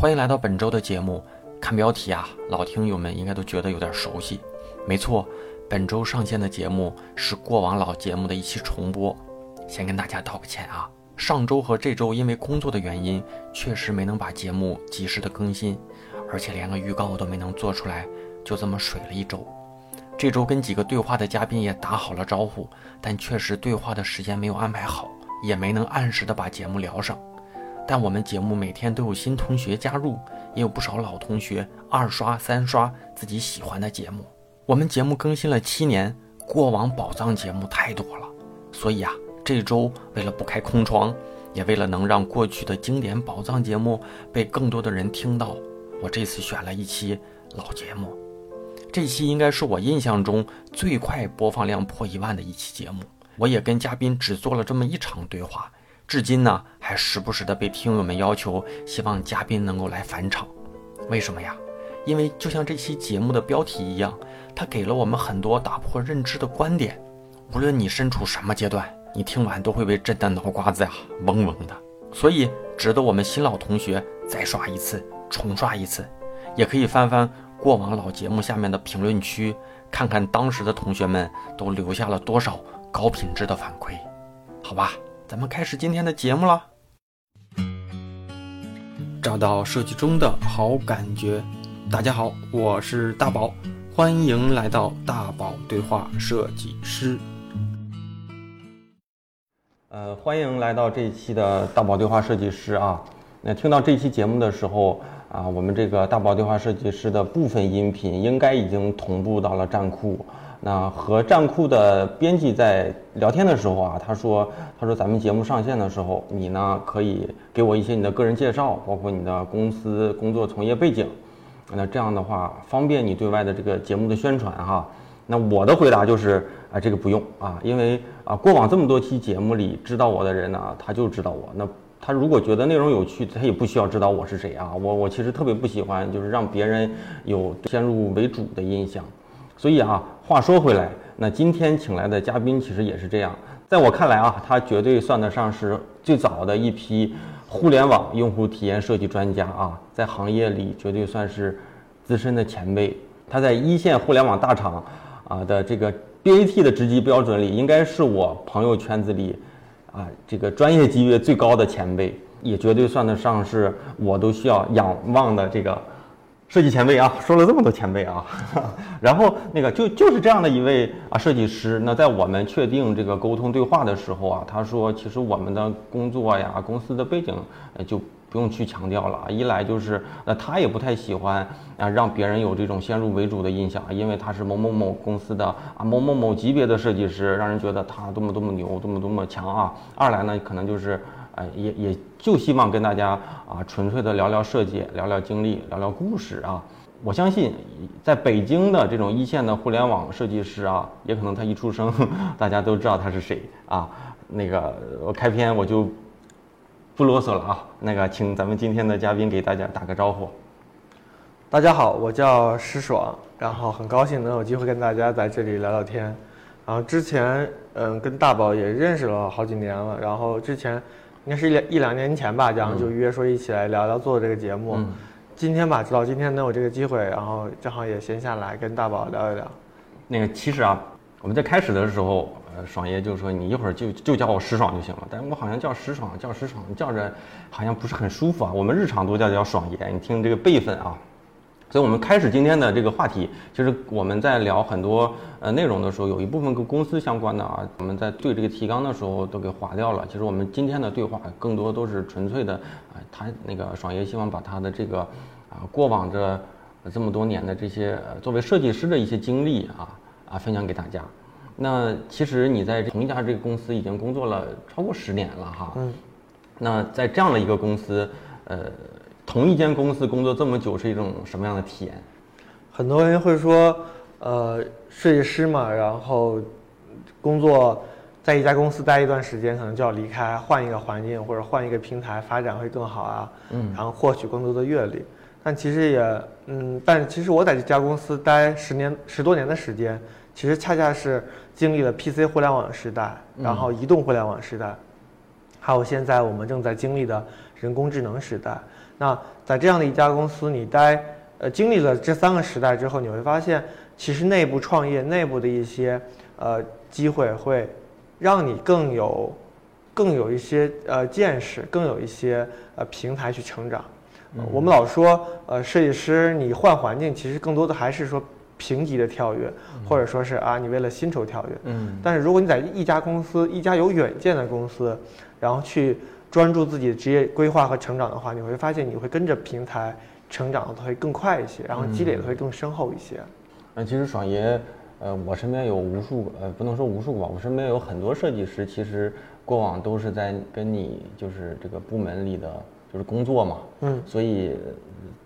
欢迎来到本周的节目。看标题啊，老听友们应该都觉得有点熟悉。没错，本周上线的节目是过往老节目的一期重播。先跟大家道个歉啊，上周和这周因为工作的原因，确实没能把节目及时的更新，而且连个预告都没能做出来，就这么水了一周。这周跟几个对话的嘉宾也打好了招呼，但确实对话的时间没有安排好，也没能按时的把节目聊上。但我们节目每天都有新同学加入，也有不少老同学二刷三刷自己喜欢的节目。我们节目更新了七年，过往宝藏节目太多了，所以啊，这周为了不开空窗，也为了能让过去的经典宝藏节目被更多的人听到，我这次选了一期老节目。这期应该是我印象中最快播放量破一万的一期节目。我也跟嘉宾只做了这么一场对话。至今呢，还时不时的被听友们要求，希望嘉宾能够来返场。为什么呀？因为就像这期节目的标题一样，它给了我们很多打破认知的观点。无论你身处什么阶段，你听完都会被震得脑瓜子呀嗡嗡的。所以，值得我们新老同学再刷一次、重刷一次。也可以翻翻过往老节目下面的评论区，看看当时的同学们都留下了多少高品质的反馈。好吧。咱们开始今天的节目了。找到设计中的好感觉。大家好，我是大宝，欢迎来到大宝对话设计师。呃，欢迎来到这一期的大宝对话设计师啊。那听到这期节目的时候啊，我们这个大宝对话设计师的部分音频应该已经同步到了站库。那和站库的编辑在聊天的时候啊，他说：“他说咱们节目上线的时候，你呢可以给我一些你的个人介绍，包括你的公司工作从业背景。那这样的话，方便你对外的这个节目的宣传哈。那我的回答就是啊，这个不用啊，因为啊，过往这么多期节目里，知道我的人呢，他就知道我。那他如果觉得内容有趣，他也不需要知道我是谁啊。我我其实特别不喜欢，就是让别人有先入为主的印象。”所以啊，话说回来，那今天请来的嘉宾其实也是这样。在我看来啊，他绝对算得上是最早的一批互联网用户体验设计专家啊，在行业里绝对算是资深的前辈。他在一线互联网大厂啊的这个 BAT 的职级标准里，应该是我朋友圈子里啊这个专业级别最高的前辈，也绝对算得上是我都需要仰望的这个。设计前辈啊，说了这么多前辈啊，然后那个就就是这样的一位啊设计师。那在我们确定这个沟通对话的时候啊，他说其实我们的工作呀、公司的背景呃就不用去强调了。一来就是那他也不太喜欢啊让别人有这种先入为主的印象，因为他是某某某公司的啊某某某级别的设计师，让人觉得他多么多么牛，多么多么强啊。二来呢，可能就是。啊，也也就希望跟大家啊，纯粹的聊聊设计，聊聊经历，聊聊故事啊。我相信，在北京的这种一线的互联网设计师啊，也可能他一出生，大家都知道他是谁啊。那个，我开篇我就不啰嗦了啊。那个，请咱们今天的嘉宾给大家打个招呼。大家好，我叫石爽，然后很高兴能有机会跟大家在这里聊聊天。然后之前，嗯，跟大宝也认识了好几年了，然后之前。应该是一两一两年前吧，然后就约说一起来聊聊做这个节目。今天吧，知道今天能有这个机会，然后正好也闲下来跟大宝聊一聊。那个其实啊，我们在开始的时候，呃，爽爷就说你一会儿就就叫我石爽就行了，但是我好像叫石爽叫石爽叫着好像不是很舒服啊。我们日常都叫叫爽爷，你听这个辈分啊。所以，我们开始今天的这个话题，其实我们在聊很多呃内容的时候，有一部分跟公司相关的啊，我们在对这个提纲的时候都给划掉了。其实我们今天的对话更多都是纯粹的啊，他那个爽爷希望把他的这个啊过往这这么多年的这些作为设计师的一些经历啊啊分享给大家。那其实你在同一家这个公司已经工作了超过十年了哈。嗯。那在这样的一个公司，呃。同一间公司工作这么久是一种什么样的体验？很多人会说，呃，设计师嘛，然后工作在一家公司待一段时间，可能就要离开，换一个环境或者换一个平台发展会更好啊。嗯。然后获取更多的阅历，但其实也，嗯，但其实我在这家公司待十年十多年的时间，其实恰恰是经历了 PC 互联网时代，然后移动互联网时代，还有现在我们正在经历的人工智能时代。那在这样的一家公司，你待呃经历了这三个时代之后，你会发现，其实内部创业、内部的一些呃机会，会让你更有更有一些呃见识，更有一些呃平台去成长。我们老说，呃，设计师你换环境，其实更多的还是说平级的跳跃，或者说是啊，你为了薪酬跳跃。嗯。但是如果你在一家公司，一家有远见的公司，然后去专注自己的职业规划和成长的话，你会发现你会跟着平台成长的会更快一些，然后积累的会更深厚一些。那其实爽爷，呃，我身边有无数个，呃，不能说无数个吧，我身边有很多设计师，其实过往都是在跟你就是这个部门里的。就是工作嘛，嗯，所以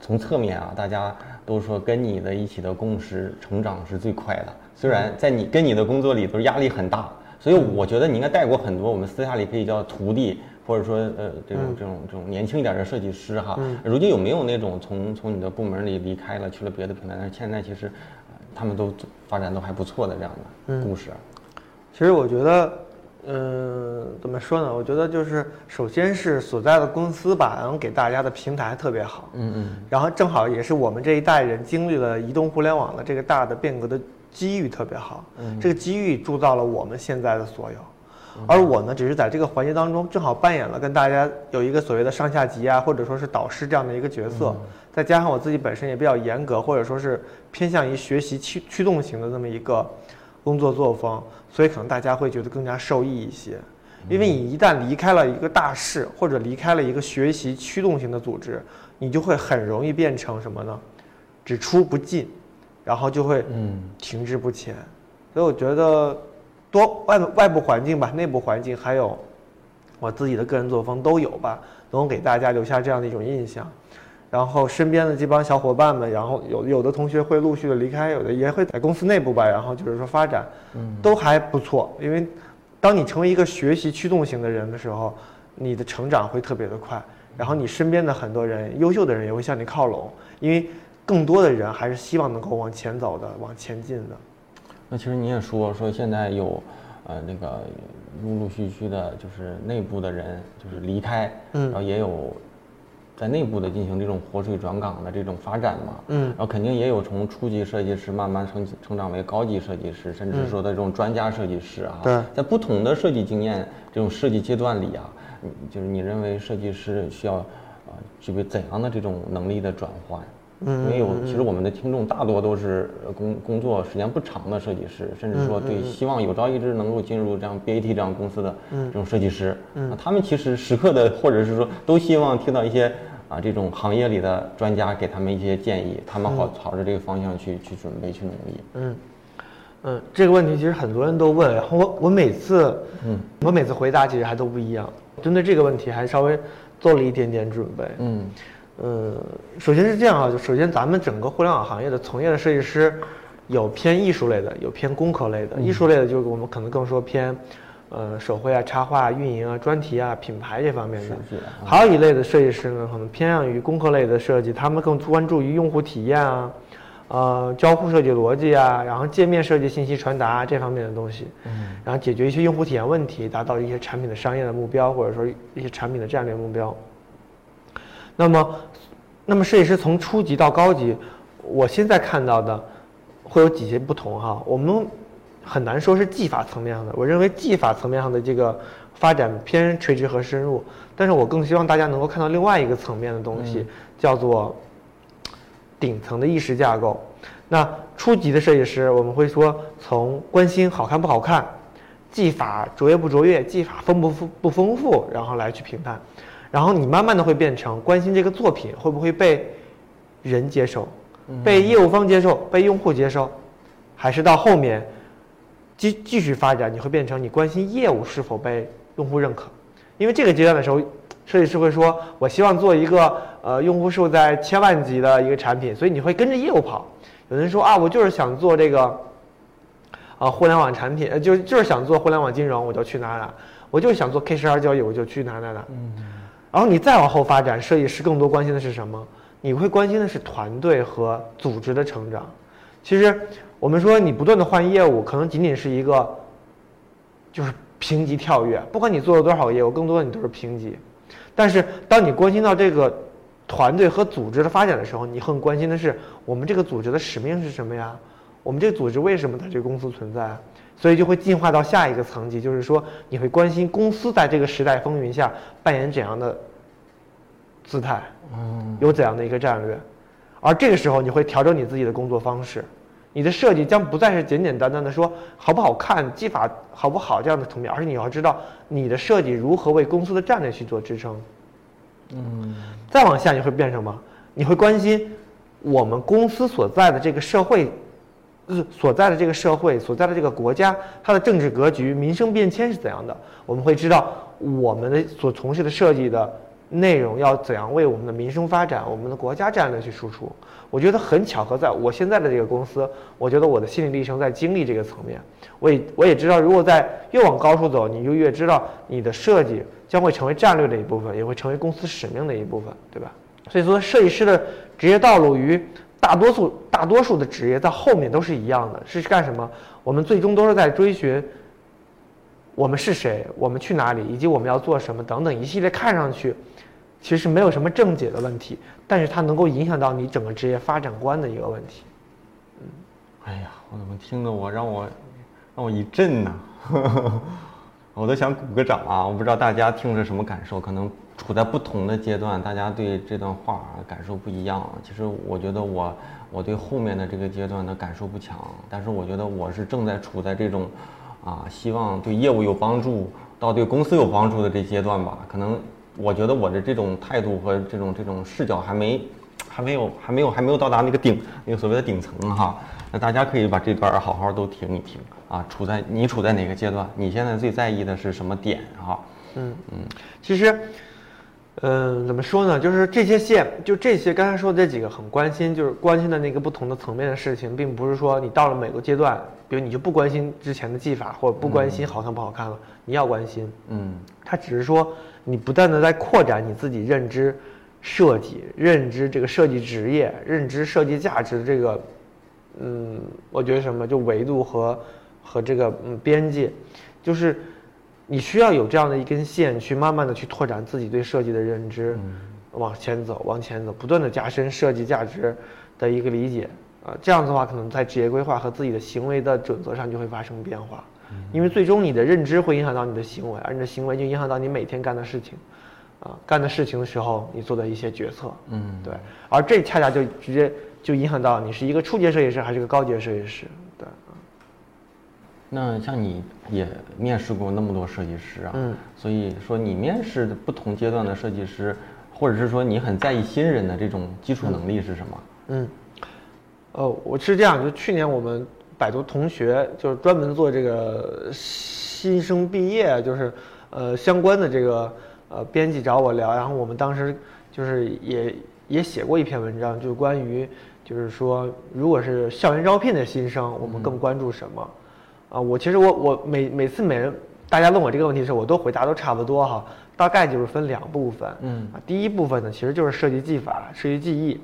从侧面啊，大家都说跟你的一起的共识成长是最快的。虽然在你跟你的工作里头压力很大，所以我觉得你应该带过很多我们私下里可以叫徒弟，或者说呃这种这种这种年轻一点的设计师哈。如今有没有那种从从你的部门里离开了去了别的平台，但是现在其实他们都发展都还不错的这样的故事？其实我觉得。嗯，怎么说呢？我觉得就是，首先是所在的公司吧，然后给大家的平台特别好。嗯嗯。然后正好也是我们这一代人经历了移动互联网的这个大的变革的机遇特别好。嗯。这个机遇铸造了我们现在的所有，而我呢，只是在这个环节当中正好扮演了跟大家有一个所谓的上下级啊，或者说是导师这样的一个角色。再加上我自己本身也比较严格，或者说是偏向于学习驱驱动型的这么一个。工作作风，所以可能大家会觉得更加受益一些，因为你一旦离开了一个大势，或者离开了一个学习驱动型的组织，你就会很容易变成什么呢？只出不进，然后就会嗯停滞不前。所以我觉得，多外外部环境吧，内部环境还有我自己的个人作风都有吧，能够给大家留下这样的一种印象。然后身边的这帮小伙伴们，然后有有的同学会陆续的离开，有的也会在公司内部吧，然后就是说发展，嗯，都还不错。因为，当你成为一个学习驱动型的人的时候，你的成长会特别的快。然后你身边的很多人，优秀的人也会向你靠拢，因为更多的人还是希望能够往前走的，往前进的。那其实你也说说现在有，呃，那个陆陆续续的，就是内部的人就是离开，嗯，然后也有。在内部的进行这种活水转岗的这种发展嘛，嗯，然后肯定也有从初级设计师慢慢成成长为高级设计师，甚至说的这种专家设计师啊。对，在不同的设计经验这种设计阶段里啊，就是你认为设计师需要啊具备怎样的这种能力的转换？嗯，因为有其实我们的听众大多都是工工作时间不长的设计师，甚至说对希望有朝一日能够进入这样 BAT 这样公司的这种设计师，嗯，他们其实时刻的或者是说都希望听到一些啊这种行业里的专家给他们一些建议，他们好朝着这个方向去去准备去努力。嗯。嗯，这个问题其实很多人都问，然后我我每次嗯。我每次回答其实还都不一样，针对这个问题还稍微做了一点点准备。嗯。呃，首先是这样啊，就首先咱们整个互联网行业的从业的设计师，有偏艺术类的，有偏工科类的。艺术类的就是我们可能更说偏，呃，手绘啊、插画、运营啊、专题啊、品牌这方面的。还有一类的设计师呢，可能偏向于工科类的设计，他们更关注于用户体验啊，呃，交互设计逻辑啊，然后界面设计、信息传达这方面的东西。嗯。然后解决一些用户体验问题，达到一些产品的商业的目标，或者说一些产品的战略目标。那么，那么设计师从初级到高级，我现在看到的会有几些不同哈。我们很难说是技法层面上的，我认为技法层面上的这个发展偏垂直和深入，但是我更希望大家能够看到另外一个层面的东西，叫做顶层的意识架构。那初级的设计师，我们会说从关心好看不好看，技法卓越不卓越，技法丰不丰不丰富，然后来去评判。然后你慢慢的会变成关心这个作品会不会被人接受，被业务方接受，被用户接受，还是到后面继继续发展，你会变成你关心业务是否被用户认可。因为这个阶段的时候，设计师会说，我希望做一个呃用户数在千万级的一个产品，所以你会跟着业务跑。有人说啊，我就是想做这个啊互联网产品，呃就就是想做互联网金融，我就去哪哪；我就是想做 K 十二交易，我就去哪哪哪。然后你再往后发展，设计师更多关心的是什么？你会关心的是团队和组织的成长。其实我们说你不断的换业务，可能仅仅是一个就是评级跳跃。不管你做了多少个业务，更多的你都是评级。但是当你关心到这个团队和组织的发展的时候，你很关心的是我们这个组织的使命是什么呀？我们这个组织为什么在这个公司存在？所以就会进化到下一个层级，就是说你会关心公司在这个时代风云下扮演怎样的姿态，有怎样的一个战略，而这个时候你会调整你自己的工作方式，你的设计将不再是简简单单的说好不好看、技法好不好这样的层面，而是你要知道你的设计如何为公司的战略去做支撑。嗯，再往下你会变什么？你会关心我们公司所在的这个社会。呃所在的这个社会，所在的这个国家，它的政治格局、民生变迁是怎样的？我们会知道我们的所从事的设计的内容要怎样为我们的民生发展、我们的国家战略去输出。我觉得很巧合，在我现在的这个公司，我觉得我的心理历程在经历这个层面。我也我也知道，如果在越往高处走，你就越知道你的设计将会成为战略的一部分，也会成为公司使命的一部分，对吧？所以说，设计师的职业道路与。大多数大多数的职业在后面都是一样的，是干什么？我们最终都是在追寻我们是谁，我们去哪里，以及我们要做什么等等一系列看上去其实没有什么正解的问题，但是它能够影响到你整个职业发展观的一个问题。嗯，哎呀，我怎么听得我让我让我一震呢？我都想鼓个掌啊！我不知道大家听着什么感受，可能。处在不同的阶段，大家对这段话感受不一样。其实我觉得我我对后面的这个阶段的感受不强，但是我觉得我是正在处在这种啊，希望对业务有帮助到对公司有帮助的这阶段吧。可能我觉得我的这种态度和这种这种视角还没还没有还没有还没有到达那个顶那个所谓的顶层哈。那大家可以把这段好好都听一听啊。处在你处在哪个阶段？你现在最在意的是什么点哈？嗯嗯，其实。嗯，怎么说呢？就是这些线，就这些刚才说的这几个很关心，就是关心的那个不同的层面的事情，并不是说你到了每个阶段，比如你就不关心之前的技法，或者不关心好看不好看了，你要关心。嗯，它只是说你不断的在扩展你自己认知设计、认知这个设计职业、认知设计价值这个，嗯，我觉得什么就维度和和这个嗯边界，就是。你需要有这样的一根线，去慢慢的去拓展自己对设计的认知，往前走，往前走，不断的加深设计价值的一个理解啊，这样子的话，可能在职业规划和自己的行为的准则上就会发生变化，因为最终你的认知会影响到你的行为，而你的行为就影响到你每天干的事情，啊，干的事情的时候你做的一些决策，嗯，对，而这恰恰就直接就影响到你是一个初级设计师还是个高级设计师。那像你也面试过那么多设计师啊，嗯，所以说你面试的不同阶段的设计师，或者是说你很在意新人的这种基础能力是什么？嗯，哦，我是这样，就去年我们百度同学就是专门做这个新生毕业，就是呃相关的这个呃编辑找我聊，然后我们当时就是也也写过一篇文章，就关于就是说如果是校园招聘的新生，我们更关注什么？啊，我其实我我每每次每人大家问我这个问题的时候，我都回答都差不多哈，大概就是分两部分，嗯，啊，第一部分呢其实就是设计技法、设计技艺，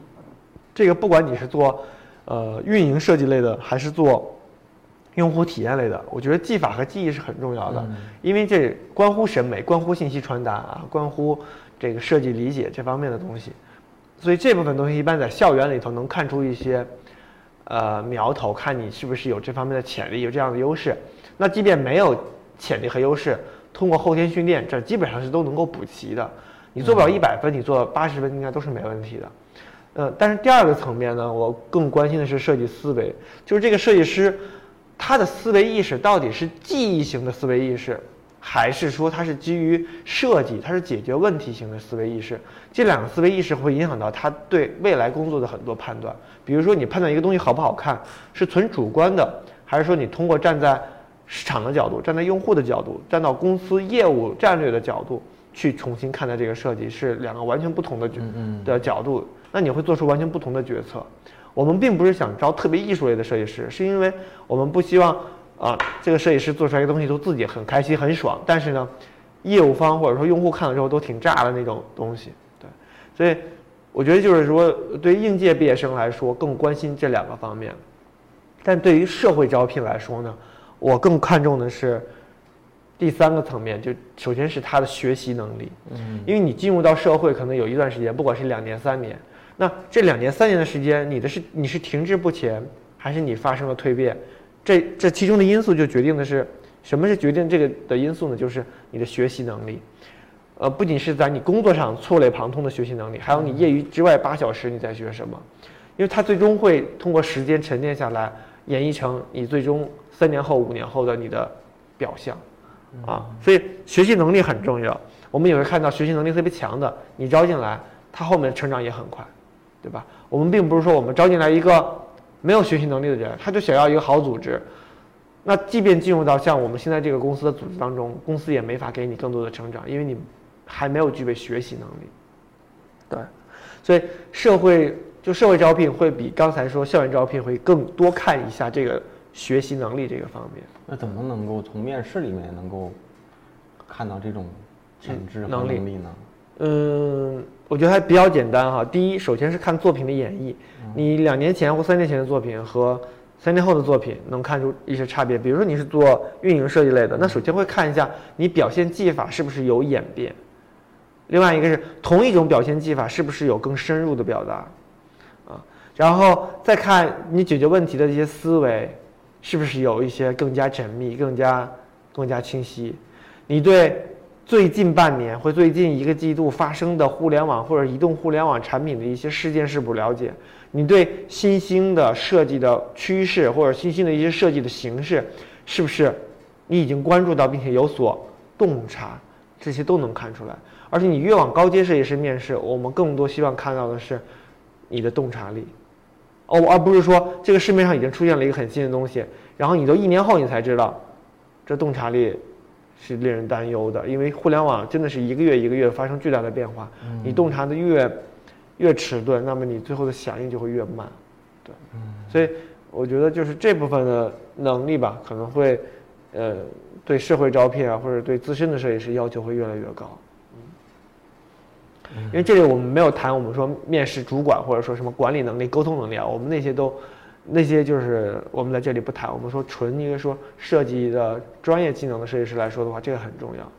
这个不管你是做呃运营设计类的，还是做用户体验类的，我觉得技法和技艺是很重要的，因为这关乎审美、关乎信息传达啊，关乎这个设计理解这方面的东西，所以这部分东西一般在校园里头能看出一些。呃，苗头看你是不是有这方面的潜力，有这样的优势。那即便没有潜力和优势，通过后天训练，这基本上是都能够补齐的。你做不了一百分，你做八十分应该都是没问题的。呃，但是第二个层面呢，我更关心的是设计思维，就是这个设计师他的思维意识到底是记忆型的思维意识。还是说它是基于设计，它是解决问题型的思维意识，这两个思维意识会影响到他对未来工作的很多判断。比如说，你判断一个东西好不好看，是纯主观的，还是说你通过站在市场的角度、站在用户的角度、站到公司业务战略的角度去重新看待这个设计，是两个完全不同的角的角度。那你会做出完全不同的决策。我们并不是想招特别艺术类的设计师，是因为我们不希望。啊，这个设计师做出来的东西都自己很开心很爽，但是呢，业务方或者说用户看了之后都挺炸的那种东西，对，所以我觉得就是说，对于应届毕业生来说更关心这两个方面，但对于社会招聘来说呢，我更看重的是第三个层面就首先是他的学习能力，嗯，因为你进入到社会可能有一段时间，不管是两年三年，那这两年三年的时间，你的是你是停滞不前，还是你发生了蜕变？这这其中的因素就决定的是什么是决定这个的因素呢？就是你的学习能力，呃，不仅是在你工作上触类旁通的学习能力，还有你业余之外八小时你在学什么，因为它最终会通过时间沉淀下来，演绎成你最终三年后、五年后的你的表象。啊，所以学习能力很重要。我们也会看到学习能力特别强的，你招进来，他后面成长也很快，对吧？我们并不是说我们招进来一个没有学习能力的人，他就想要一个好组织，那即便进入到像我们现在这个公司的组织当中，公司也没法给你更多的成长，因为你还没有具备学习能力。对，所以社会就社会招聘会比刚才说校园招聘会更多看一下这个。学习能力这个方面，那怎么能够从面试里面能够看到这种潜质和能力呢？嗯，我觉得还比较简单哈。第一，首先是看作品的演绎，你两年前或三年前的作品和三年后的作品能看出一些差别。比如说你是做运营设计类的，那首先会看一下你表现技法是不是有演变。另外一个是同一种表现技法是不是有更深入的表达啊？然后再看你解决问题的一些思维。是不是有一些更加缜密、更加更加清晰？你对最近半年或最近一个季度发生的互联网或者移动互联网产品的一些事件是不了解？你对新兴的设计的趋势或者新兴的一些设计的形式，是不是你已经关注到并且有所洞察？这些都能看出来。而且你越往高阶设计师面试，我们更多希望看到的是你的洞察力。哦，而不是说这个市面上已经出现了一个很新的东西，然后你都一年后你才知道，这洞察力是令人担忧的，因为互联网真的是一个月一个月发生巨大的变化，你洞察的越越迟钝，那么你最后的响应就会越慢，对，所以我觉得就是这部分的能力吧，可能会呃对社会招聘啊，或者对资深的设计师要求会越来越高。因为这里我们没有谈我们说面试主管或者说什么管理能力、沟通能力啊，我们那些都，那些就是我们在这里不谈。我们说纯一个说设计的专业技能的设计师来说的话，这个很重要。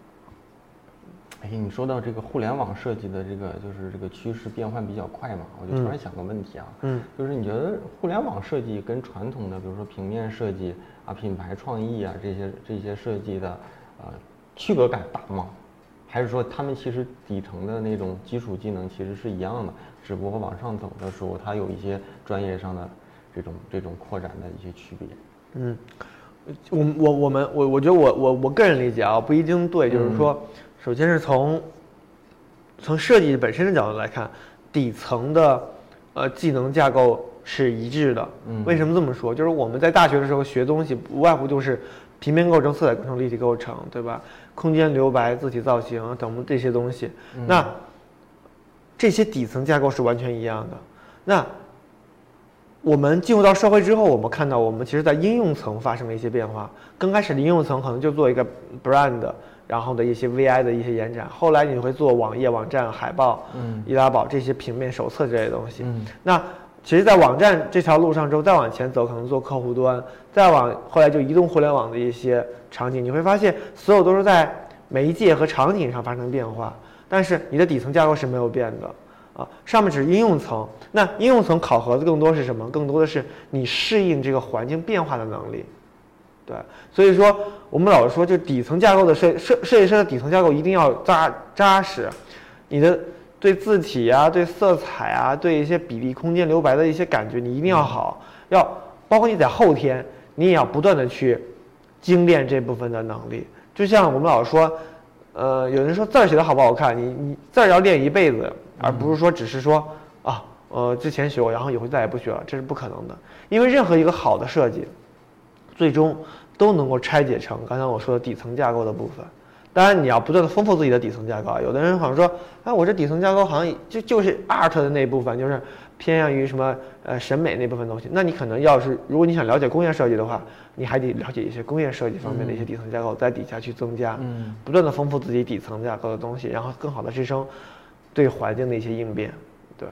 哎，你说到这个互联网设计的这个就是这个趋势变换比较快嘛，我就突然想个问题啊，嗯，就是你觉得互联网设计跟传统的比如说平面设计啊、品牌创意啊这些这些设计的呃区隔感大吗？还是说他们其实底层的那种基础技能其实是一样的，只不过往上走的时候，它有一些专业上的这种这种扩展的一些区别。嗯，我我我们我我觉得我我我个人理解啊，不一定对，就是说，首先是从从设计本身的角度来看，底层的呃技能架构是一致的。嗯，为什么这么说？就是我们在大学的时候学东西，无外乎就是平面构成、色彩构成、立体构成，对吧？空间留白、字体造型等这些东西，那这些底层架构是完全一样的。那我们进入到社会之后，我们看到我们其实在应用层发生了一些变化。刚开始的应用层可能就做一个 brand，然后的一些 VI 的一些延展。后来你会做网页、网站、海报、易拉宝这些平面手册之类的东西。那其实，在网站这条路上之后，再往前走，可能做客户端，再往后来就移动互联网的一些场景，你会发现，所有都是在媒介和场景上发生变化，但是你的底层架构是没有变的，啊，上面只是应用层。那应用层考核的更多是什么？更多的是你适应这个环境变化的能力，对。所以说，我们老是说，就底层架构的设设设计师的底层架构一定要扎扎实，你的。对字体啊，对色彩啊，对一些比例、空间留白的一些感觉，你一定要好。要包括你在后天，你也要不断的去精炼这部分的能力。就像我们老说，呃，有人说字儿写的好不好看，你你字儿要练一辈子，而不是说只是说啊，呃，之前学过，然后以后再也不学了，这是不可能的。因为任何一个好的设计，最终都能够拆解成刚才我说的底层架构的部分。当然，你要不断的丰富自己的底层架构。有的人好像说，哎，我这底层架构好像就就是 art 的那部分，就是偏向于什么呃审美那部分东西。那你可能要是如果你想了解工业设计的话，你还得了解一些工业设计方面的一些底层架构，在底下去增加，不断的丰富自己底层架构的东西，然后更好的支撑对环境的一些应变。对，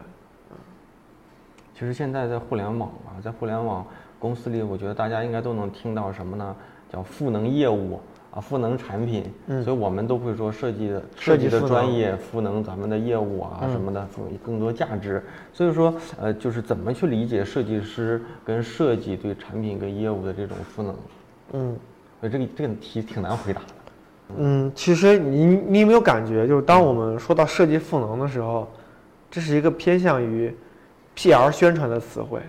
其实现在在互联网啊，在互联网公司里，我觉得大家应该都能听到什么呢？叫赋能业务。啊赋能产品，嗯所以我们都会说设计的设计的专业赋能咱们的业务啊嗯什么的，赋更多价值。所以说，呃，就是怎么去理解设计师跟设计对产品跟业务的这种赋能？嗯所以这个这个题挺难回答的。嗯，其实你你有没有感觉，就是当我们说到设计赋能的时候，这是一个偏向于 PR 宣传的词汇，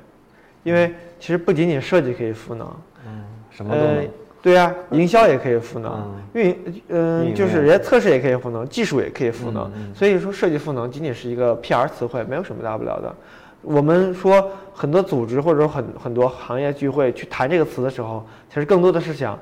因为其实不仅仅设计可以赋能，嗯，什么都呃能。，对呀、营销也可以赋能嗯，运嗯、就是人家测试也可以赋能，技术也可以赋能所以说设计赋能仅仅是一个 PR 词汇，没有什么大不了的。我们说很多组织或者说很很多行业聚会去谈这个词的时候，其实更多的是想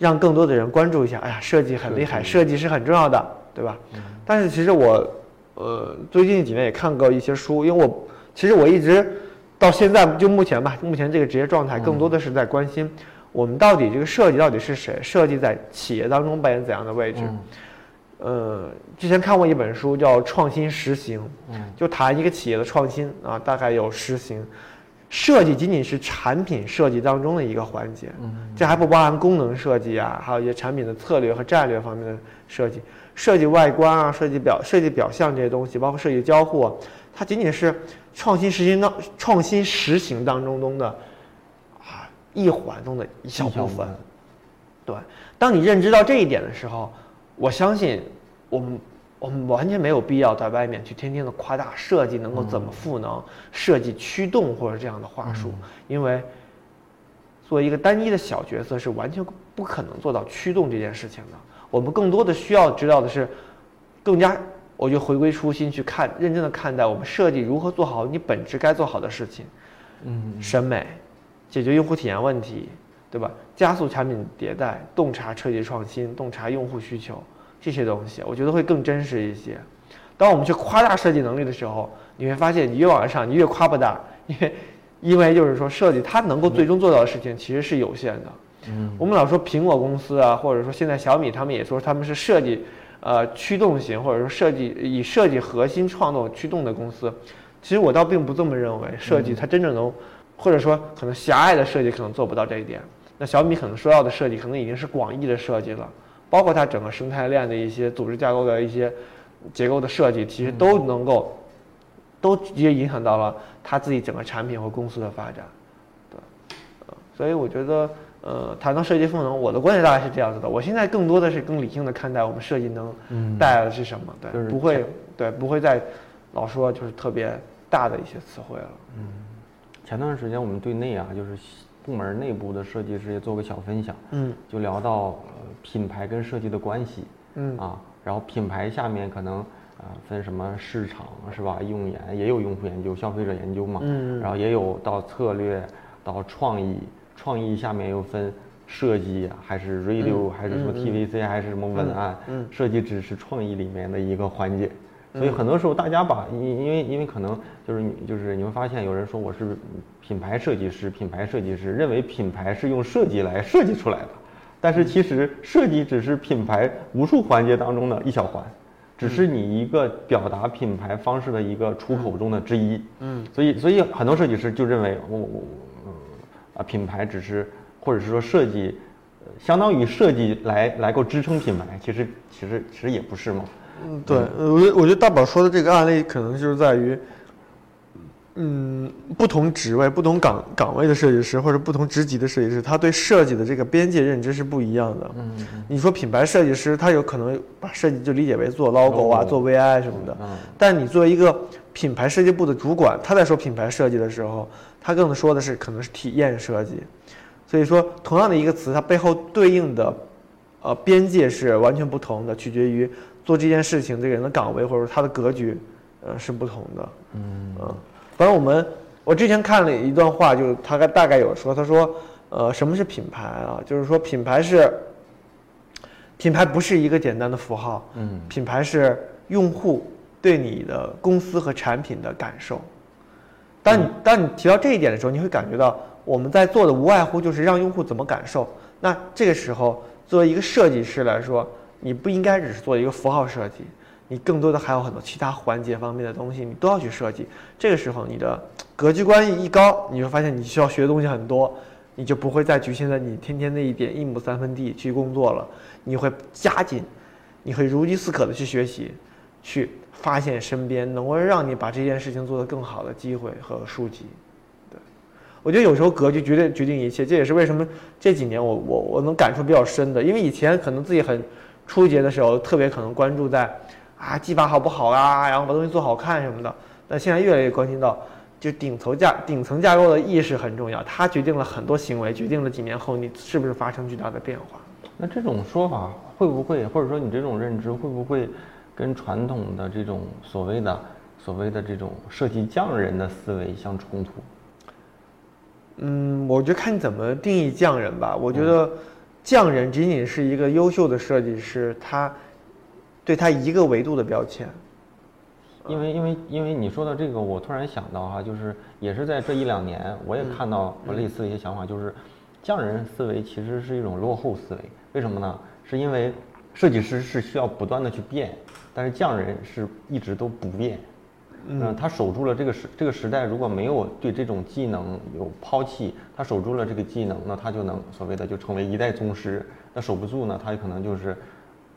让更多的人关注一下，哎呀，设计很厉害，设设计是很重要的，对吧？但是其实我呃最近几年也看过一些书，因为我其实我一直到现在就目前吧，目前这个职业状态，更多的是在关心我们到底这个设计到底是谁，设计在企业当中扮演怎样的位置。嗯呃，之前看过一本书叫《创新实行》，嗯就谈一个企业的创新啊，大概有实行。设计仅仅是产品设计当中的一个环节，嗯这还不包含功能设计啊，还有一些产品的策略和战略方面的设计，设计外观啊，设计表设计表象这些东西，包括设计交互啊，它仅仅是创新实行当创新实行当中中的啊一环中的一小部分。对，当你认知到这一点的时候，我相信我们我们完全没有必要在外面去天天的夸大设计能够怎么赋能、设计驱动或者这样的话术，因为作为一个单一的小角色是完全不可能做到驱动这件事情的。我们更多的需要知道的是，更加我就回归初心去看，认真的看待我们设计如何做好你本质该做好的事情。嗯审美，解决用户体验问题，对吧？加速产品迭代，洞察设计创新，洞察用户需求，这些东西，我觉得会更真实一些。当我们去夸大设计能力的时候，你会发现你越往上，你越夸不大，因为因为就是说设计它能够最终做到的事情其实是有限的。嗯我们老说苹果公司啊，或者说现在小米他们也说他们是设计，呃驱动型或者说设计以设计核心创造驱动的公司。其实我倒并不这么认为，设计它真正能，或者说可能狭隘的设计可能做不到这一点。那小米可能说到的设计可能已经是广义的设计了，包括它整个生态链的一些组织架构的一些结构的设计，其实都能够，都直接影响到了它自己整个产品和公司的发展。对，呃所以我觉得，呃，谈到设计赋能，我的观点大概是这样子的。我现在更多的是更理性的看待我们设计能嗯。带来的是什么，对，就是不会，对，不会再老说就是特别大的一些词汇了。嗯。前段时间我们对内啊，就是部门内部的设计师也做个小分享，嗯。就聊到呃品牌跟设计的关系嗯。啊，然后品牌下面可能啊、分什么市场是吧，用研也有用户研究、消费者研究嘛，嗯。然后也有到策略到创意，创意下面又分设计还是 radio、还是什么 TVC 还是什么文案，嗯设计只是创意里面的一个环节。所以很多时候大家把因因为因为可能就是你就是你会发现有人说我是品牌设计师，品牌设计师认为品牌是用设计来设计出来的，但是其实设计只是品牌无数环节当中的一小环，只是你一个表达品牌方式的一个出口中的之一。嗯，所以所以很多设计师就认为我我嗯啊品牌只是或者是说设计，呃相当于设计来来够支撑品牌，其实其实其实也不是嘛。嗯，对，呃我觉得我觉得大宝说的这个案例可能就是在于，嗯，不同职位、不同岗岗位的设计师或者不同职级的设计师，他对设计的这个边界认知是不一样的。嗯你说品牌设计师，他有可能把设计就理解为做 logo 啊、做 VI 什么的，嗯但你作为一个品牌设计部的主管，他在说品牌设计的时候，他更说的是可能是体验设计。所以说，同样的一个词，它背后对应的呃边界是完全不同的，取决于做这件事情这个人的岗位或者说他的格局，呃是不同的。嗯嗯，反正我们我之前看了一段话，就是他大大概有说，他说，呃，什么是品牌啊？就是说品牌是品牌不是一个简单的符号，嗯品牌是用户对你的公司和产品的感受。当你当你提到这一点的时候，你会感觉到我们在做的无外乎就是让用户怎么感受。那这个时候，作为一个设计师来说，你不应该只是做一个符号设计，你更多的还有很多其他环节方面的东西，你都要去设计。这个时候，你的格局观一高，你会发现你需要学的东西很多，你就不会再局限在你天天那一点一亩三分地去工作了，你会加紧，你会如饥似渴的去学习，去发现身边能够让你把这件事情做得更好的机会和书籍。对，我觉得有时候格局绝对决定一切，这也是为什么这几年我我我能感触比较深的，因为以前可能自己很初级的时候，特别可能关注在啊技法好不好啊，然后把东西做好看什么的，但现在越来越关心到。就顶层架顶层架构的意识很重要，它决定了很多行为，决定了几年后你是不是发生巨大的变化。那这种说法会不会，或者说你这种认知会不会跟传统的这种所谓的所谓的这种设计匠人的思维相冲突？嗯，我觉得看你怎么定义匠人吧。我觉得匠人仅仅是一个优秀的设计师，他对他一个维度的标签。因为因为因为你说的这个，我突然想到哈，就是也是在这一两年，我也看到我类似的一些想法，就是匠人思维其实是一种落后思维。为什么呢？是因为设计师是需要不断的去变，但是匠人是一直都不变。嗯，他守住了这个时这个时代，如果没有对这种技能有抛弃，他守住了这个技能，那他就能所谓的就成为一代宗师。那守不住呢，他可能就是。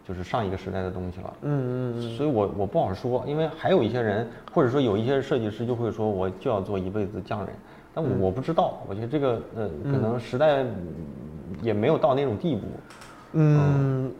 就是上一个时代的东西了，嗯嗯，所以我我不好说，因为还有一些人，或者说有一些设计师就会说，我就要做一辈子匠人，但我不知道，我觉得这个呃，可能时代也没有到那种地步，嗯，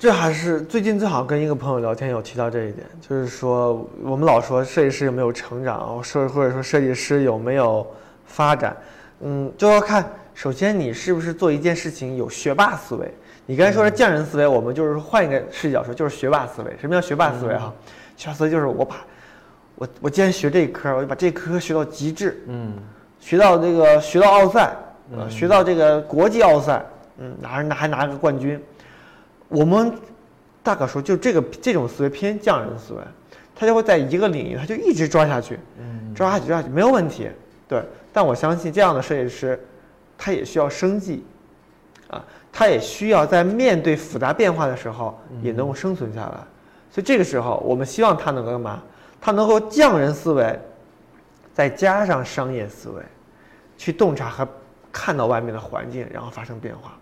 这还是最近最好跟一个朋友聊天有提到这一点，就是说我们老说设计师有没有成长，说或者说设计师有没有发展，嗯，就要看首先你是不是做一件事情有学霸思维。你刚才说的匠人思维，我们就是换一个视角说，就是学霸思维。什么叫学霸思维？哈，学霸思维就是我把，我我既然学这一科，我就把这科学到极致，嗯，学到这个学到奥赛，呃，学到这个国际奥赛，嗯，拿拿还拿个冠军。我们大可说，就这个这种思维偏匠人思维，他就会在一个领域，他就一直抓下去，嗯，抓下去抓下去没有问题，对。但我相信这样的设计师，他也需要生计，啊。他也需要在面对复杂变化的时候也能够生存下来，所以这个时候我们希望他能够干嘛？他能够匠人思维，再加上商业思维，去洞察和看到外面的环境，然后发生变化。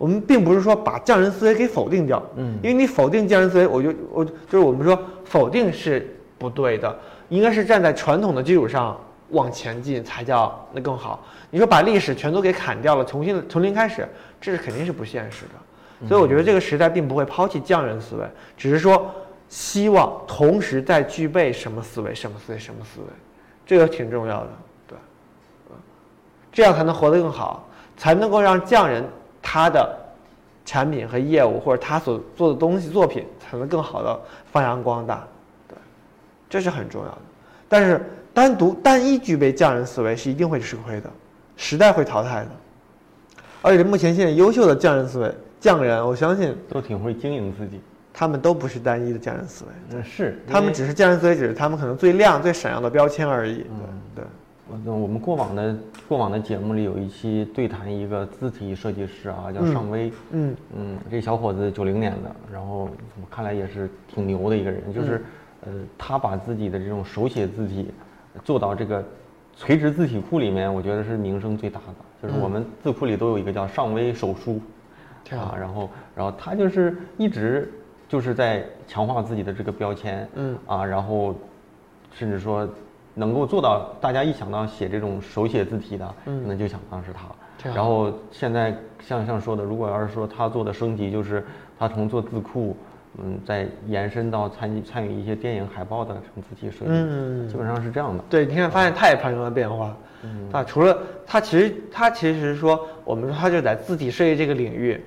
我们并不是说把匠人思维给否定掉，嗯，因为你否定匠人思维，我就我就是我们说否定是不对的，应该是站在传统的基础上往前进才叫那更好。你说把历史全都给砍掉了，重新从零开始。这是肯定是不现实的，所以我觉得这个时代并不会抛弃匠人思维，只是说希望同时在具备什么思维、什么思维、什么思维，这个挺重要的，对，这样才能活得更好，才能够让匠人他的产品和业务或者他所做的东西作品才能更好的发扬光大，对，这是很重要的。但是单独单一具备匠人思维是一定会吃亏的，时代会淘汰的。而且目前现在优秀的匠人思维匠人，我相信都挺会经营自己。他们都不是单一的匠人思维，那，是他们只是匠人思维，只是他们可能最亮、最闪耀的标签而已。对对。我我们过往的过往的节目里有一期对谈一个字体设计师啊，叫尚威。嗯嗯，这小伙子九零年的，然后看来也是挺牛的一个人，就是呃，他把自己的这种手写字体做到这个垂直字体库里面，我觉得是名声最大的。就是我们字库里都有一个叫尚威手书，啊，然后，然后他就是一直就是在强化自己的这个标签，嗯，啊，然后，甚至说能够做到大家一想到写这种手写字体的，嗯，那就想到是他，然后现在像像说的，如果要是说他做的升级，就是他从做字库。嗯，再延伸到参与参与一些电影海报的这种字体设计，嗯，基本上是这样的。对，你看发现它也发生了变化，嗯，啊，除了它其实它其实说我们说它就在字体设计这个领域，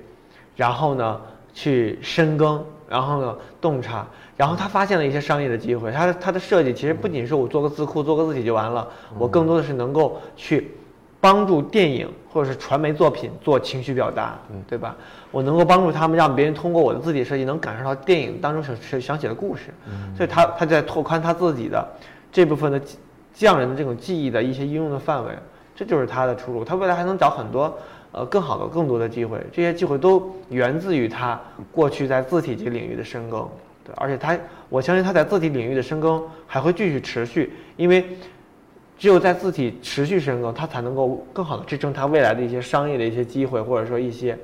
然后呢去深耕，然后呢洞察，然后他发现了一些商业的机会。他的他的设计其实不仅是我做个字库做个字体就完了，我更多的是能够去。帮助电影或者是传媒作品做情绪表达，对吧？我能够帮助他们，让别人通过我的字体设计能感受到电影当中想想写的故事，所以他他在拓宽他自己的这部分的匠人的这种技艺的一些应用的范围，这就是他的出路。他未来还能找很多呃更好的、更多的机会，这些机会都源自于他过去在字体这个领域的深耕，对，而且他我相信他在字体领域的深耕还会继续持续，因为。只有在字体持续深耕，他才能够更好的支撑他未来的一些商业的一些机会，或者说一些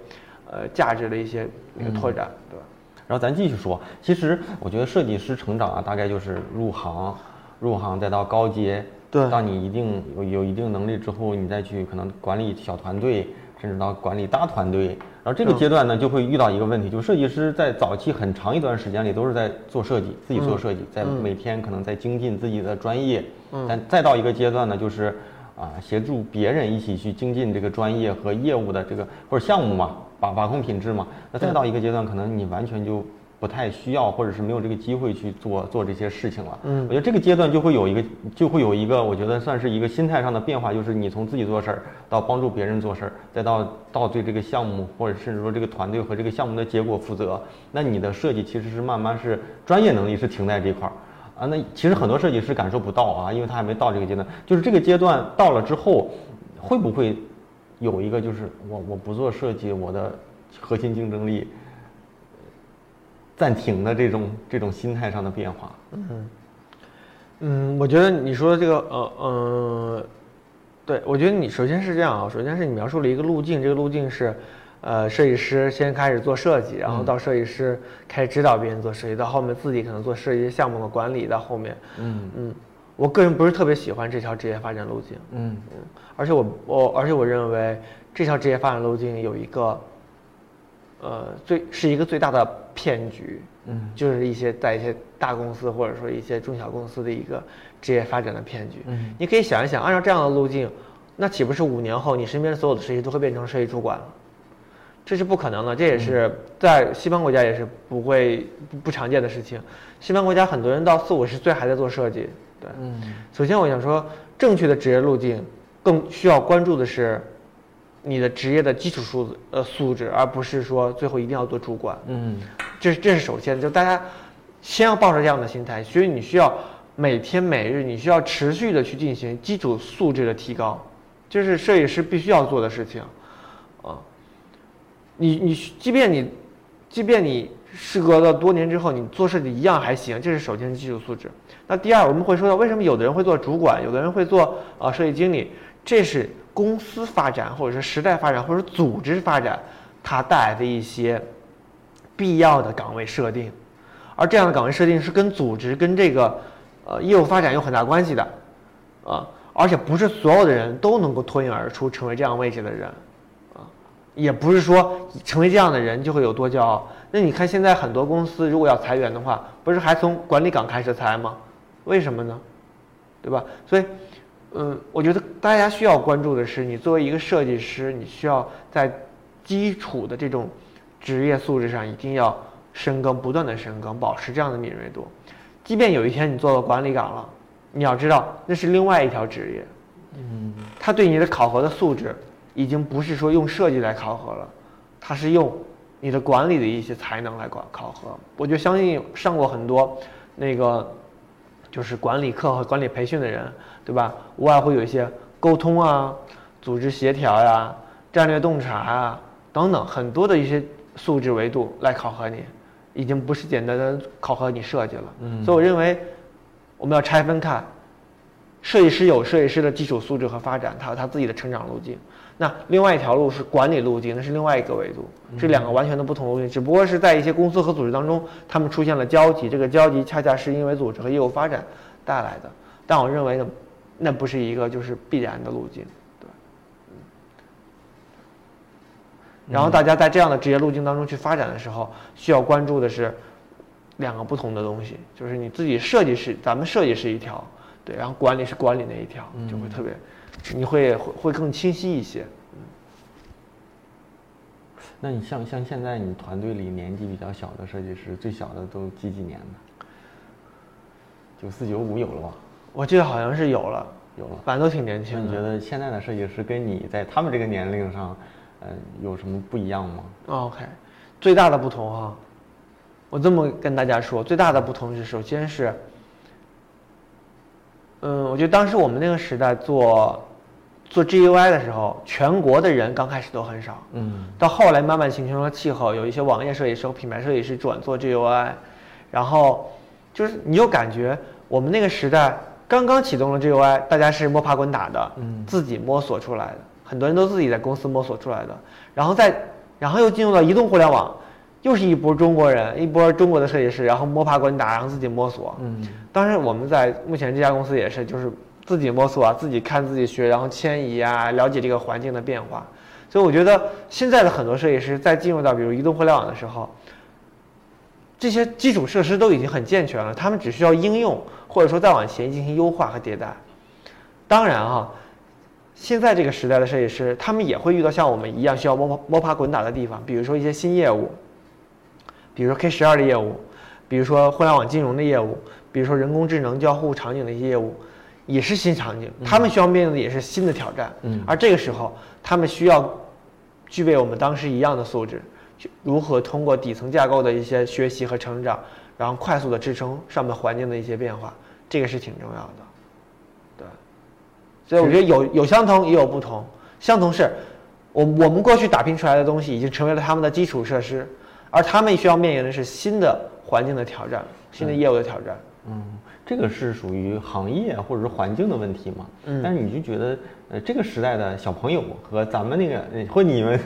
呃价值的一些那个拓展，对吧？然后咱继续说，其实我觉得设计师成长啊，大概就是入行，入行再到高阶，对当你一定有有一定能力之后，你再去可能管理小团队，甚至到管理大团队。然后这个阶段呢，就会遇到一个问题，就是设计师在早期很长一段时间里都是在做设计，自己做设计，在每天可能在精进自己的专业。但再到一个阶段呢，就是啊，协助别人一起去精进这个专业和业务的这个或者项目嘛，把把控品质嘛。那再到一个阶段，可能你完全就不太需要，或者是没有这个机会去做做这些事情了。嗯我觉得这个阶段就会有一个，就会有一个，我觉得算是一个心态上的变化，就是你从自己做事儿到帮助别人做事儿，再到到对这个项目或者甚至说这个团队和这个项目的结果负责。那你的设计其实是慢慢是专业能力是停在这块儿。啊，那其实很多设计师感受不到啊，因为他还没到这个阶段。就是这个阶段到了之后，会不会有一个就是我我不做设计，我的核心竞争力暂停的这种这种心态上的变化？嗯。嗯，我觉得你说的这个，呃，呃，对，我觉得你首先是这样啊，首先是你描述了一个路径，这个路径是，呃，设计师先开始做设计，然后到设计师开始指导别人做设计，到后面自己可能做设计项目的管理，到后面，嗯。嗯，我个人不是特别喜欢这条职业发展路径，嗯。嗯，而且我我而且我认为这条职业发展路径有一个，呃，最是一个最大的骗局，嗯就是一些在一些大公司或者说一些中小公司的一个职业发展的骗局。嗯你可以想一想，按照这样的路径，那岂不是五年后你身边所有的设计都会变成设计主管了？这是不可能的，这也是在西方国家也是不会不不常见的事情。西方国家很多人到四五十岁还在做设计，对。嗯首先，我想说，正确的职业路径更需要关注的是你的职业的基础素呃素质，而不是说最后一定要做主管。嗯这是这是首先，就大家先要抱着这样的心态，所以你需要每天每日，你需要持续的去进行基础素质的提高，这是设计师必须要做的事情，啊，你你即便你即便你事隔了多年之后，你做设计一样还行，这是首先基础素质。那第二，我们会说到为什么有的人会做主管，有的人会做啊设计经理，这是公司发展或者是时代发展或者组织发展它带来的一些必要的岗位设定，而这样的岗位设定是跟组织跟这个呃业务发展有很大关系的，啊，而且不是所有的人都能够脱颖而出成为这样位置的人，啊，也不是说成为这样的人就会有多骄傲。那你看现在很多公司如果要裁员的话，不是还从管理岗开始裁吗？为什么呢？对吧？所以，嗯，我觉得大家需要关注的是，你作为一个设计师，你需要在基础的这种职业素质上一定要深耕，不断的深耕，保持这样的敏锐度。即便有一天你做了管理岗了，你要知道那是另外一条职业，嗯他对你的考核的素质已经不是说用设计来考核了，他是用你的管理的一些才能来考考核。我就相信上过很多那个就是管理课和管理培训的人，对吧？无外乎有一些沟通啊、组织协调呀、战略洞察啊等等很多的一些素质维度来考核你，已经不是简单的考核你设计了。嗯所以我认为我们要拆分看，设计师有设计师的基础素质和发展，他有他自己的成长路径。那另外一条路是管理路径，那是另外一个维度，是两个完全的不同路径，只不过是在一些公司和组织当中，他们出现了交集，这个交集恰恰是因为组织和业务发展带来的。但我认为呢，那不是一个就是必然的路径，对。然后大家在这样的职业路径当中去发展的时候，需要关注的是两个不同的东西，就是你自己设计是咱们设计是一条，对，然后管理是管理那一条，就会特别，你会会会更清晰一些。那你像像现在你团队里年纪比较小的设计师，最小的都几几年的？九四九五有了吧？我记得好像是有了，有了。反正都挺年轻的。那你觉得现在的设计师跟你在他们这个年龄上，呃，有什么不一样吗？OK，最大的不同哈，我这么跟大家说，最大的不同是，首先是，嗯，我觉得当时我们那个时代做做 GUI 的时候，全国的人刚开始都很少，嗯。到后来慢慢形成了气候，有一些网页设计师和品牌设计师转做 GUI，然后就是你就感觉，我们那个时代刚刚启动了 GUI，大家是摸爬滚打的，嗯，自己摸索出来的，很多人都自己在公司摸索出来的，然后再，然后又进入到移动互联网，又是一波中国人，一波中国的设计师，然后摸爬滚打，然后自己摸索，嗯，当然我们在目前这家公司也是，就是自己摸索啊，自己看自己学，然后迁移啊，了解这个环境的变化，所以我觉得现在的很多设计师在进入到比如移动互联网的时候。这些基础设施都已经很健全了，他们只需要应用，或者说再往前进行优化和迭代。当然啊，现在这个时代的设计师，他们也会遇到像我们一样需要摸摸爬滚打的地方，比如说一些新业务，比如说 K 十二的业务，比如说互联网金融的业务，比如说人工智能交互场景的一些业务，也是新场景，他们需要面对的也是新的挑战。嗯，而这个时候，他们需要具备我们当时一样的素质。如何通过底层架构的一些学习和成长，然后快速的支撑上面环境的一些变化，这个是挺重要的，对。所以我觉得有有相同也有不同。相同是，我我们过去打拼出来的东西已经成为了他们的基础设施，而他们需要面临的是新的环境的挑战，新的业务的挑战。嗯，这个是属于行业或者是环境的问题嘛？嗯。但是你就觉得？呃，这个时代的小朋友和咱们那个，或你们，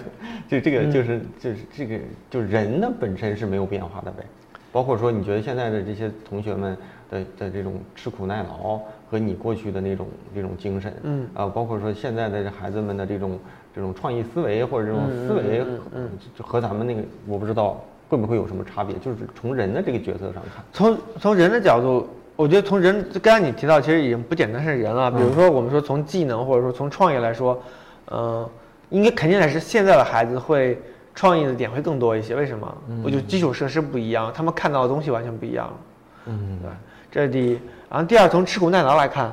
就这个就是就是这个，就人的本身是没有变化的呗。包括说，你觉得现在的这些同学们的的这种吃苦耐劳和你过去的那种这种精神，嗯，啊，包括说现在的孩子们的这种这种创意思维或者这种思维，嗯，就和咱们那个我不知道会不会有什么差别？就是从人的这个角色上看，从从人的角度。我觉得从人，刚才你提到，其实已经不简单是人了。比如说，我们说从技能或者说从创业来说，嗯，应该肯定还是现在的孩子会创意的点会更多一些。为什么？我就基础设施不一样，他们看到的东西完全不一样。嗯，对，这是第一。然后第二，从吃苦耐劳来看，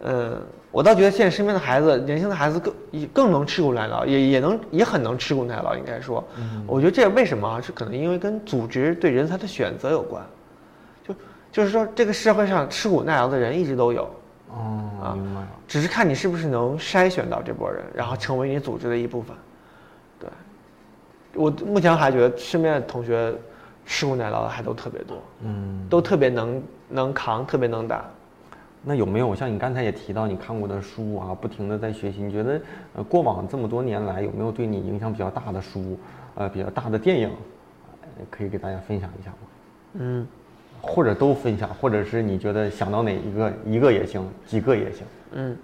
嗯，我倒觉得现在身边的孩子，年轻的孩子更更能吃苦耐劳，也也能也很能吃苦耐劳。应该说，我觉得这为什么？是可能因为跟组织对人才的选择有关。就是说，这个社会上吃苦耐劳的人一直都有，哦，啊，明白了。只是看你是不是能筛选到这波人，然后成为你组织的一部分。对，我目前还觉得身边的同学吃苦耐劳的还都特别多，嗯，都特别能能扛，特别能打。那有没有像你刚才也提到你看过的书啊，不停的在学习？你觉得呃，过往这么多年来有没有对你影响比较大的书，呃，比较大的电影，可以给大家分享一下吗？嗯。或者都分享，或者是你觉得想到哪一个一个也行，几个也行。嗯，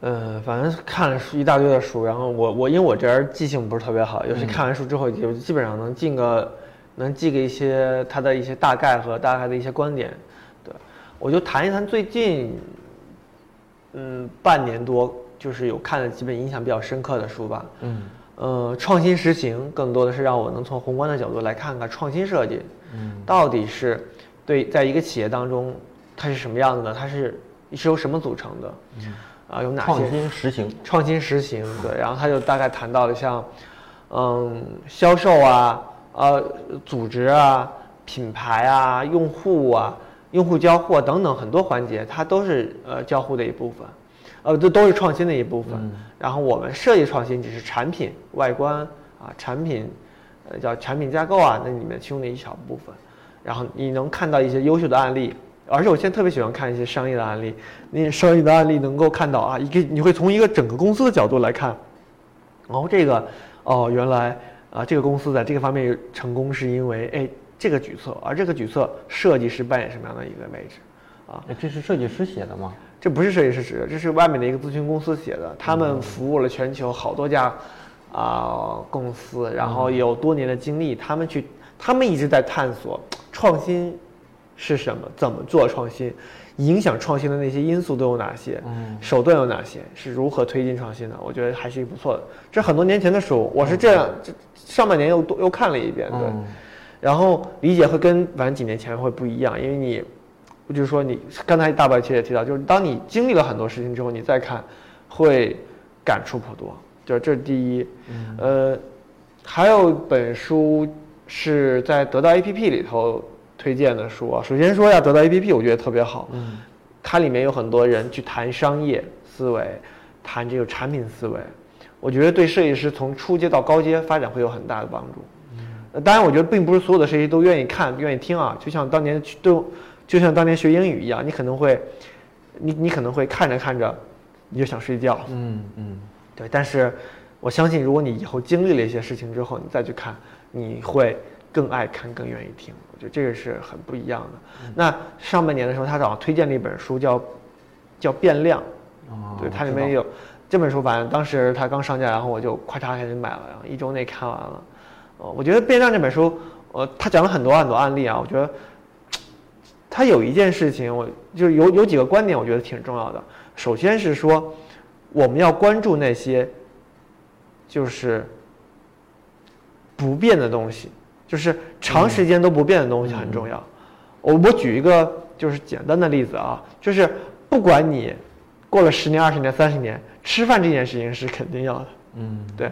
呃，反正看了一大堆的书，然后我我因为我这人记性不是特别好，尤其看完书之后就基本上能记个能记个一些他的一些大概和大概的一些观点。对，我就谈一谈最近，嗯，半年多就是有看了几本印象比较深刻的书吧。嗯，呃，创新实行更多的是让我能从宏观的角度来看看创新设计，嗯，到底是。对，在一个企业当中，它是什么样子的？它是是由什么组成的？啊，有哪些创新实行？创新实行，对。然后他就大概谈到了像，嗯，销售啊，呃，组织啊，品牌啊，用户啊，用户交互等等很多环节，它都是呃交互的一部分，呃，这都是创新的一部分。然后我们设计创新只是产品外观啊，产品，呃，叫产品架构啊，那里面其中的一小部分。然后你能看到一些优秀的案例，而且我现在特别喜欢看一些商业的案例。你商业的案例能够看到啊，一个你会从一个整个公司的角度来看，然后，这个哦，原来啊，这个公司在这个方面成功是因为哎这个举措，而这个举措设计师扮演什么样的一个位置？啊，这是设计师写的吗？这不是设计师写的，这是外面的一个咨询公司写的。他们服务了全球好多家啊公司，然后有多年的经历，他们去，他们一直在探索。创新是什么？怎么做创新？影响创新的那些因素都有哪些？手段有哪些？是如何推进创新的？我觉得还是不错的。这很多年前的书，我是这样，这上半年又多又看了一遍，对。然后理解会跟反正几年前会不一样，因为你，就是说你刚才大白其实也提到，就是当你经历了很多事情之后，你再看，会感触颇多。就是这是第一。呃，还有本书。是在得到 APP 里头推荐的书啊。首先说要得到 APP，我觉得特别好。嗯，它里面有很多人去谈商业思维，谈这个产品思维，我觉得对设计师从初阶到高阶发展会有很大的帮助。嗯，当然，我觉得并不是所有的设计师都愿意看、愿意听啊。就像当年都，就像当年学英语一样，你可能会你你可能会看着看着你就想睡觉，嗯嗯，对。但是我相信，如果你以后经历了一些事情之后，你再去看，你会更爱看，更愿意听。我觉得这个是很不一样的。那上半年的时候，他早上推荐了一本书，叫叫《变量》，哦对，它里面有这本书，反正当时它刚上架，然后我就咔嚓开始买了，然后一周内看完了。呃，我觉得《变量》这本书，呃，他讲了很多很多案例啊，我觉得他有一件事情，我就是有有几个观点，我觉得挺重要的。首先是说，我们要关注那些就是不变的东西，就是长时间都不变的东西很重要。我我举一个就是简单的例子啊，就是不管你过了十年、二十年、三十年，吃饭这件事情是肯定要的。嗯，对，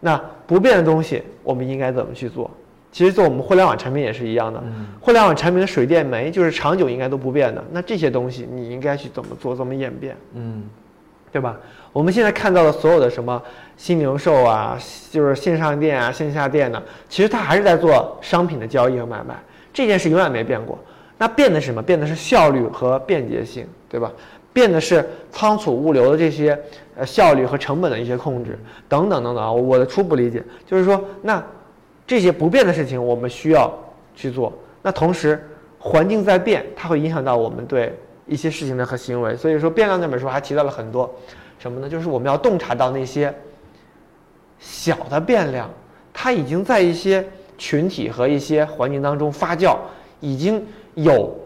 那不变的东西我们应该怎么去做？其实做我们互联网产品也是一样的，互联网产品的水电煤就是长久应该都不变的。那这些东西你应该去怎么做，怎么演变，嗯对吧？我们现在看到的所有的什么新零售啊，就是线上店啊、线下店呢，其实它还是在做商品的交易和买卖，这件事永远没变过。那变的是什么？变的是效率和便捷性，对吧？变的是仓储物流的这些呃效率和成本的一些控制，等等等等啊。我的初步理解就是说，那这些不变的事情我们需要去做。那同时，环境在变，它会影响到我们对一些事情的和行为。所以说，《变量》那本书还提到了很多什么呢？就是我们要洞察到那些小的变量，它已经在一些群体和一些环境当中发酵，已经有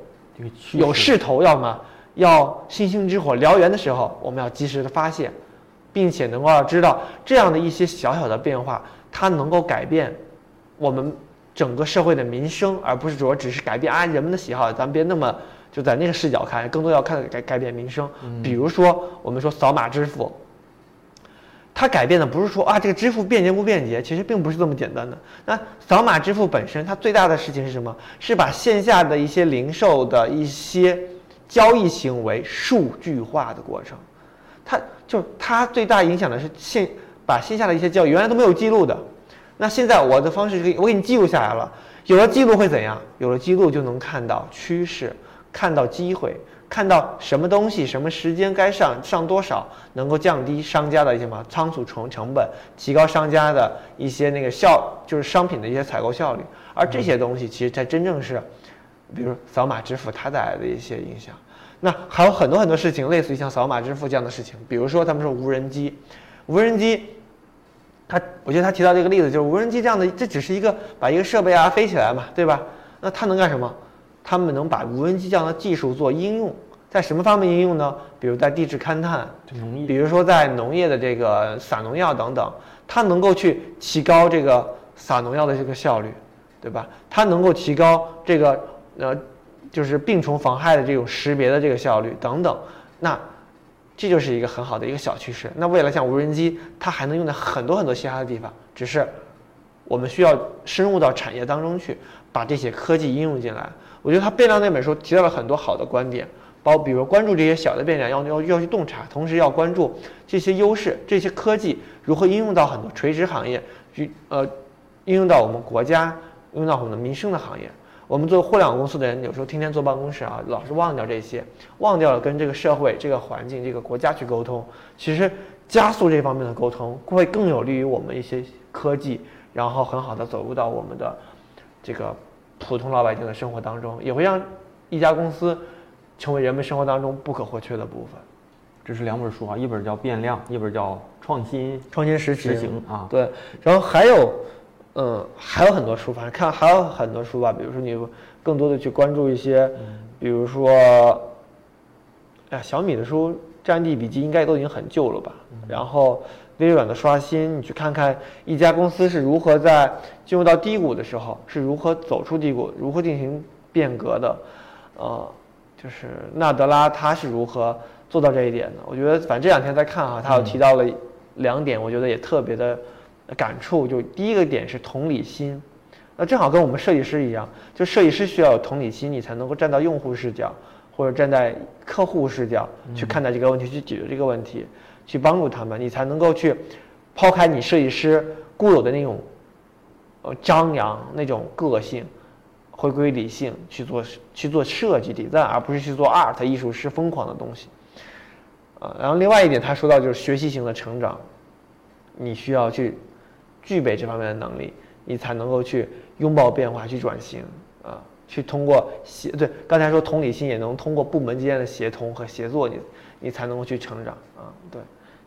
有势势头，要么要星星之火燎原的时候，我们要及时的发现，并且能够要知道这样的一些小小的变化，它能够改变我们整个社会的民生，而不是说只是改变啊人们的喜好，咱们别那么就在那个视角看，更多要看改改变民生。比如说，我们说扫码支付，它改变的不是说啊这个支付便捷不便捷，其实并不是这么简单的。那扫码支付本身，它最大的事情是什么？是把线下的一些零售的一些交易行为数据化的过程。它就它最大影响的是线把线下的一些交易原来都没有记录的，那现在我的方式是我给你记录下来了，有了记录会怎样？有了记录就能看到趋势，看到机会，看到什么东西什么时间该上上多少，能够降低商家的一些什么仓储成成本，提高商家的一些那个效，就是商品的一些采购效率。而这些东西其实才真正是，比如扫码支付它带来的一些影响。那还有很多很多事情，类似于像扫码支付这样的事情，比如说他们说无人机，无人机，他我觉得他提到这个例子就是无人机这样的，这只是一个把一个设备啊飞起来嘛，对吧？那它能干什么？他们能把无人机这样的技术做应用，在什么方面应用呢？比如在地质勘探，对农业比如说在农业的这个撒农药等等，它能够去提高这个撒农药的这个效率，对吧？它能够提高这个呃，就是病虫防害的这种识别的这个效率等等。那这就是一个很好的一个小趋势。那未来像无人机，它还能用在很多很多其他的地方，只是我们需要深入到产业当中去，把这些科技应用进来。我觉得他变量那本书提到了很多好的观点，包比如关注这些小的变量，要要要去洞察，同时要关注这些优势，这些科技如何应用到很多垂直行业，去呃应用到我们国家，应用到我们的民生的行业。我们做互联网公司的人，有时候天天坐办公室啊，老是忘掉这些，忘掉了跟这个社会、这个环境、这个国家去沟通。其实加速这方面的沟通，会更有利于我们一些科技，然后很好的走入到我们的这个普通老百姓的生活当中，也会让一家公司成为人们生活当中不可或缺的部分。这是两本书啊，一本叫《变量》，一本叫《创新创新实实行》啊。对，然后还有，嗯，还有很多书，反正看还有很多书吧。比如说你更多的去关注一些，比如说，哎呀，小米的书《战地笔记》应该都已经很旧了吧？然后微软的刷新，你去看看一家公司是如何在进入到低谷的时候是如何走出低谷，如何进行变革的，呃，就是纳德拉他是如何做到这一点的？我觉得反正这两天在看哈，他有提到了两点，我觉得也特别的感触。就第一个点是同理心，那正好跟我们设计师一样，就设计师需要有同理心，你才能够站到用户视角或者站在客户视角去看待这个问题，去解决这个问题，去帮助他们，你才能够去抛开你设计师固有的那种呃张扬那种个性，回归理性去做去做设计 design，而不是去做 art 艺术师疯狂的东西。啊，然后另外一点，他说到就是学习型的成长，你需要去具备这方面的能力，你才能够去拥抱变化，去转型啊，去通过协对刚才说同理心也能通过部门之间的协同和协作，你你才能够去成长啊，对，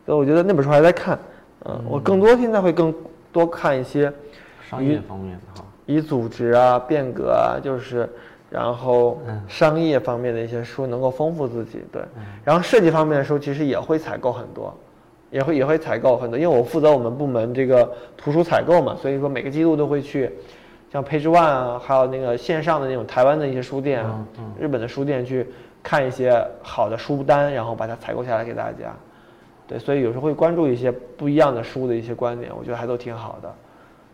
所以我觉得那本书还在看，嗯，我更多现在会更多看一些商业方面的哈，以组织啊、变革啊，就是。然后商业方面的一些书能够丰富自己，对。然后设计方面的书其实也会采购很多，也会也会采购很多，因为我负责我们部门这个图书采购嘛，所以说每个季度都会去，像 Page One 啊，还有那个线上的那种台湾的一些书店啊，日本的书店去看一些好的书单，然后把它采购下来给大家。对，所以有时候会关注一些不一样的书的一些观点，我觉得还都挺好的。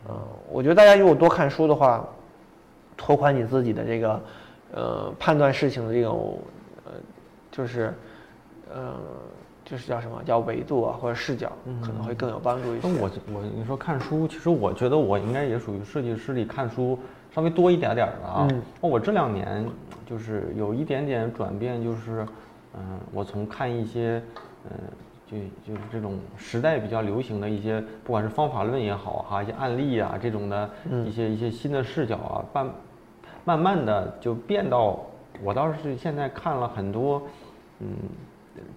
嗯，我觉得大家如果多看书的话。拓宽你自己的这个，呃，判断事情的这种，呃，就是，呃，就是叫什么叫维度啊，或者视角，可能会更有帮助一些。那我我你说看书，其实我觉得我应该也属于设计师里看书稍微多一点点的啊。那我这两年就是有一点点转变，就是，嗯，我从看一些，嗯，就就是这种时代比较流行的一些，不管是方法论也好哈，一些案例啊这种的一些一些新的视角啊，慢。慢慢的就变到，我倒是现在看了很多，嗯，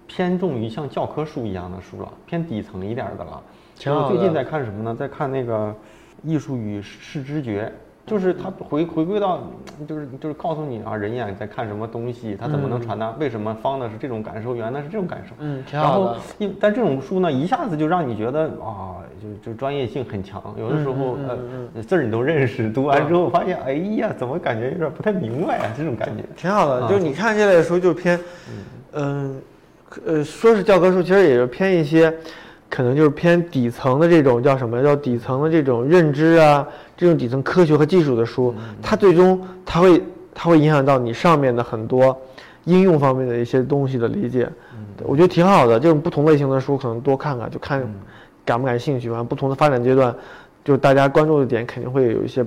偏重于像教科书一样的书了，偏底层一点的了。我最近在看什么呢？在看那个《艺术与视知觉》。就是他回回归到，就是就是告诉你啊，人眼在看什么东西，他怎么能传达？为什么方的是这种感受，圆的是这种感受？嗯，然后，因但这种书呢，一下子就让你觉得啊，就就专业性很强。有的时候呃字儿你都认识，读完之后发现，哎呀，怎么感觉有点不太明白啊？这种感觉挺好的。就你看这类书，就偏，嗯，呃，说是教科书，其实也是偏一些。可能就是偏底层的这种叫什么？叫底层的这种认知啊，这种底层科学和技术的书，它最终它会它会影响到你上面的很多应用方面的一些东西的理解。我觉得挺好的，这种不同类型的书可能多看看，就看感不感兴趣吧。不同的发展阶段，就大家关注的点肯定会有一些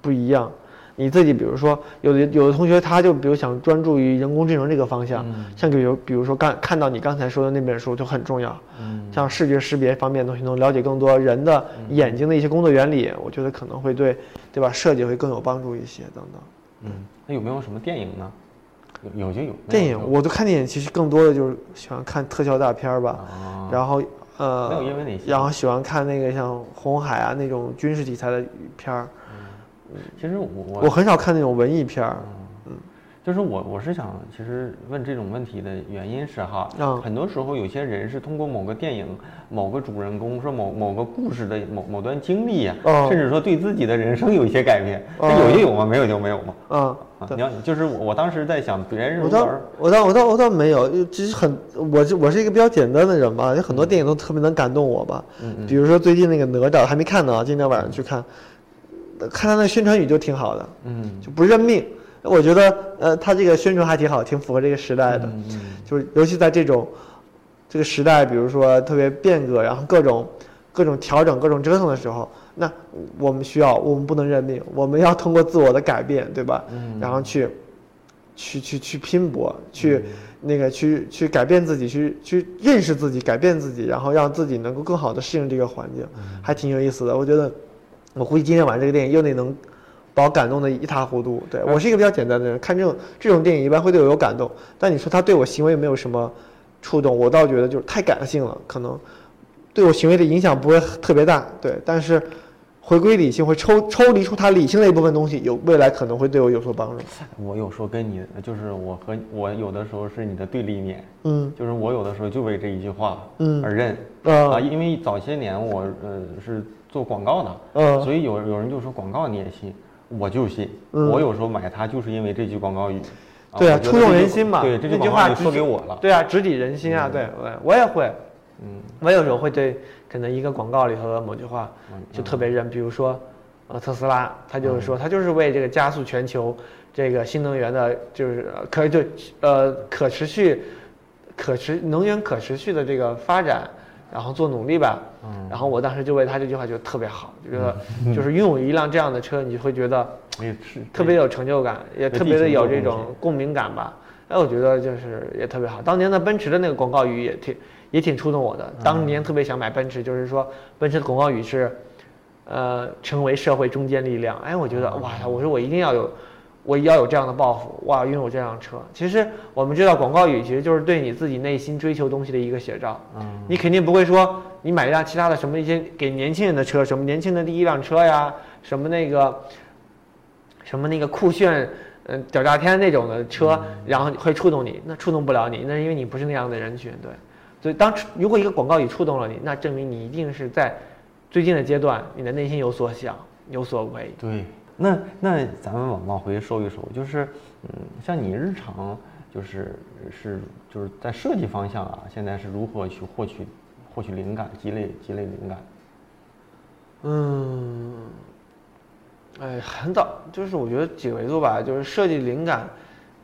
不一样。你自己比如说，有的有的同学他就比如想专注于人工智能这个方向，像比如比如说刚看到你刚才说的那本书就很重要，像视觉识别方面的东西，能了解更多人的眼睛的一些工作原理，我觉得可能会对对吧设计会更有帮助一些等等。嗯，那有没有什么电影呢？有有就有。电影，我就看电影，其实更多的就是喜欢看特效大片儿吧，然后呃，没有因为哪些，然后喜欢看那个像红海啊那种军事题材的片儿。其实我我很少看那种文艺片儿，嗯，就是我我是想，其实问这种问题的原因是哈，很多时候有些人是通过某个电影、某个主人公说某某个故事的某某段经历呀，甚至说对自己的人生有一些改变，那有就有吗？没有就没有吗？啊，你要就是我我当时在想，别人我倒我倒我倒我倒没有，其实很我我是一个比较简单的人吧，有很多电影都特别能感动我吧，嗯，比如说最近那个哪吒还没看呢，今天晚上去看。看他那宣传语就挺好的，嗯，就不认命。我觉得，呃，他这个宣传还挺好，挺符合这个时代的。嗯就是尤其在这种这个时代，比如说特别变革，然后各种各种调整、各种折腾的时候，那我们需要，我们不能认命，我们要通过自我的改变，对吧？嗯。然后去去去去拼搏，去那个去去改变自己，去去认识自己，改变自己，然后让自己能够更好的适应这个环境，还挺有意思的。我觉得。我估计今天晚上这个电影又得能把我感动的一塌糊涂。对我是一个比较简单的人，看这种这种电影一般会对我有感动。但你说他对我行为没有什么触动，我倒觉得就是太感性了，可能对我行为的影响不会特别大。对，但是回归理性，会抽抽离出他理性的一部分东西，有未来可能会对我有所帮助。我有时候跟你就是我和我有的时候是你的对立面，嗯，就是我有的时候就为这一句话嗯而认啊，因为早些年我呃是。做广告的，嗯，所以有有人就说广告你也信，我就信。我有时候买它就是因为这句广告语，对啊，触动人心嘛。对，这句话说给我了。对啊，直抵人心啊！对，我我也会，嗯，我有时候会对可能一个广告里头的某句话就特别认，比如说，呃，特斯拉，他就是说他就是为这个加速全球这个新能源的，就是可就呃可持续、可持能源可持续的这个发展。然后做努力吧。嗯然后我当时就为他这句话觉得特别好，就觉得就是拥有一辆这样的车，你就会觉得特别有成就感，也特别的有这种共鸣感吧。哎，我觉得就是也特别好。当年的奔驰的那个广告语也挺也挺触动我的。当年特别想买奔驰，就是说奔驰的广告语是，呃，成为社会中坚力量。哎，我觉得哇，我说我一定要有，我要有这样的抱负，我要，拥有这辆车。其实我们知道广告语其实就是对你自己内心追求东西的一个写照。嗯你肯定不会说你买一辆其他的什么一些给年轻人的车，什么年轻的第一辆车呀，什么那个什么那个酷炫，嗯，屌炸天那种的车，然后会触动你，那触动不了你，那是因为你不是那样的人群，对。所以当如果一个广告语触动了你，那证明你一定是在最近的阶段，你的内心有所想，有所为。对，那那咱们往往回收一收，就是嗯，像你日常就是是就是在设计方向啊，现在是如何去获取获取灵感、积累积累灵感？嗯，哎，很早，就是我觉得几个维度吧，就是设计灵感，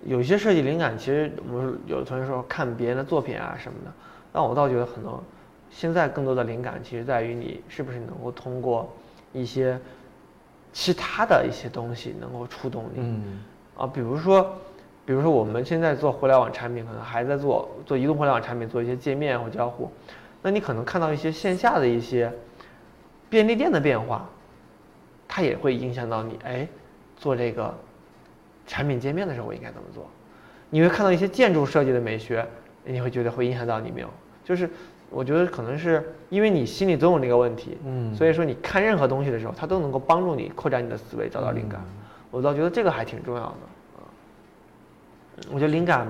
有些设计灵感其实我们有的同学说看别人的作品啊什么的，但我倒觉得很多，现在更多的灵感其实在于你是不是能够通过一些其他的一些东西能够触动你。嗯啊，比如说，比如说我们现在做互联网产品，可能还在做做移动互联网产品，做一些界面或交互，那你可能看到一些线下的一些便利店的变化，它也会影响到你，哎，做这个产品界面的时候我应该怎么做？你会看到一些建筑设计的美学，你会觉得会影响到你没有？就是我觉得可能是因为你心里总有那个问题，嗯所以说你看任何东西的时候，它都能够帮助你扩展你的思维，找到灵感。我倒觉得这个还挺重要的啊。我觉得灵感，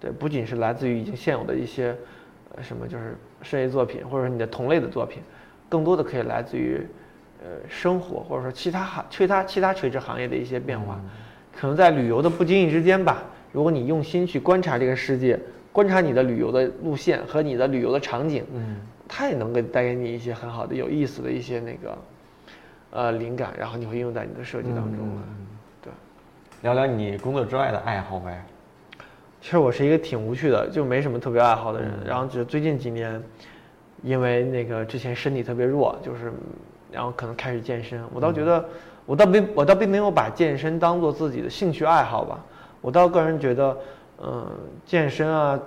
对，不仅是来自于已经现有的一些，呃，什么就是设计作品，或者说你的同类的作品，更多的可以来自于，呃，生活或者说其他行其他其他垂直行业的一些变化。可能在旅游的不经意之间吧，如果你用心去观察这个世界，观察你的旅游的路线和你的旅游的场景，嗯它也能够带给你一些很好的、有意思的一些那个，呃，灵感，然后你会应用在你的设计当中来。对，聊聊你工作之外的爱好呗。其实我是一个挺无趣的，就没什么特别爱好的人。然后只是最近几年，因为那个之前身体特别弱，就是，然后可能开始健身。我倒觉得，我倒并我倒并没有把健身当做自己的兴趣爱好吧。我倒个人觉得，嗯、健身啊，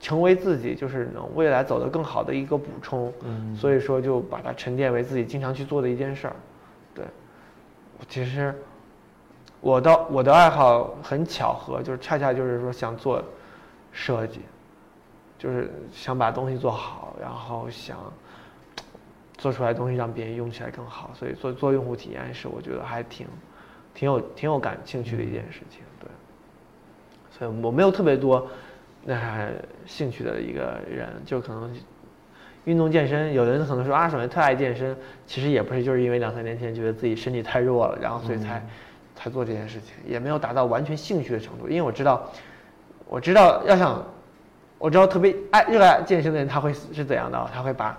成为自己就是能未来走得更好的一个补充。嗯所以说就把它沉淀为自己经常去做的一件事儿。对，其实我的我的爱好很巧合，就是恰恰就是说想做设计，就是想把东西做好，然后想做出来的东西让别人用起来更好，所以做做用户体验是我觉得还挺挺有挺有感兴趣的一件事情。对，所以我没有特别多那兴趣的一个人，就可能运动健身，有的人可能说啊，爽特爱健身，其实也不是，就是因为两三年前觉得自己身体太弱了，然后所以才、才做这件事情，也没有达到完全兴趣的程度。因为我知道，我知道要想，我知道特别爱热爱健身的人他会是怎样的，他会把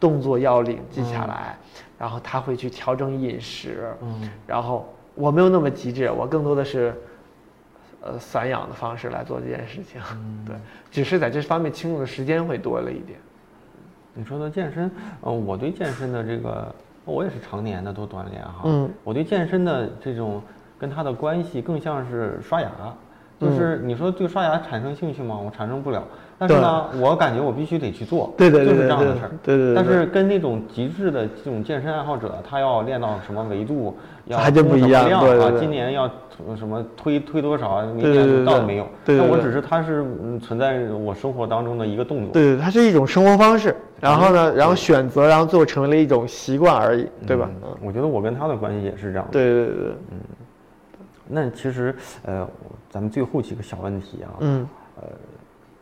动作要领记下来，然后他会去调整饮食，嗯然后我没有那么极致，我更多的是。呃，散养的方式来做这件事情，对，只是在这方面倾注的时间会多了一点。你说的健身，呃，我对健身的这个，我也是常年的都锻炼哈。嗯，我对健身的这种跟它的关系更像是刷牙，就是你说对刷牙产生兴趣吗？我产生不了。但是呢，我感觉我必须得去做，对对对就是这样的事儿。对对对但是跟那种极致的这种健身爱好者，他要练到什么维度，要还真不一样量啊今年要呃什么推推多少，明年倒对没有。对我只是它是嗯存在我生活当中的一个动作。对对，它是一种生活方式，然后呢，然后选择，然后最后成为了一种习惯而已，对吧？嗯，我觉得我跟他的关系也是这样的。对对对嗯，那其实，呃，咱们最后几个小问题啊，嗯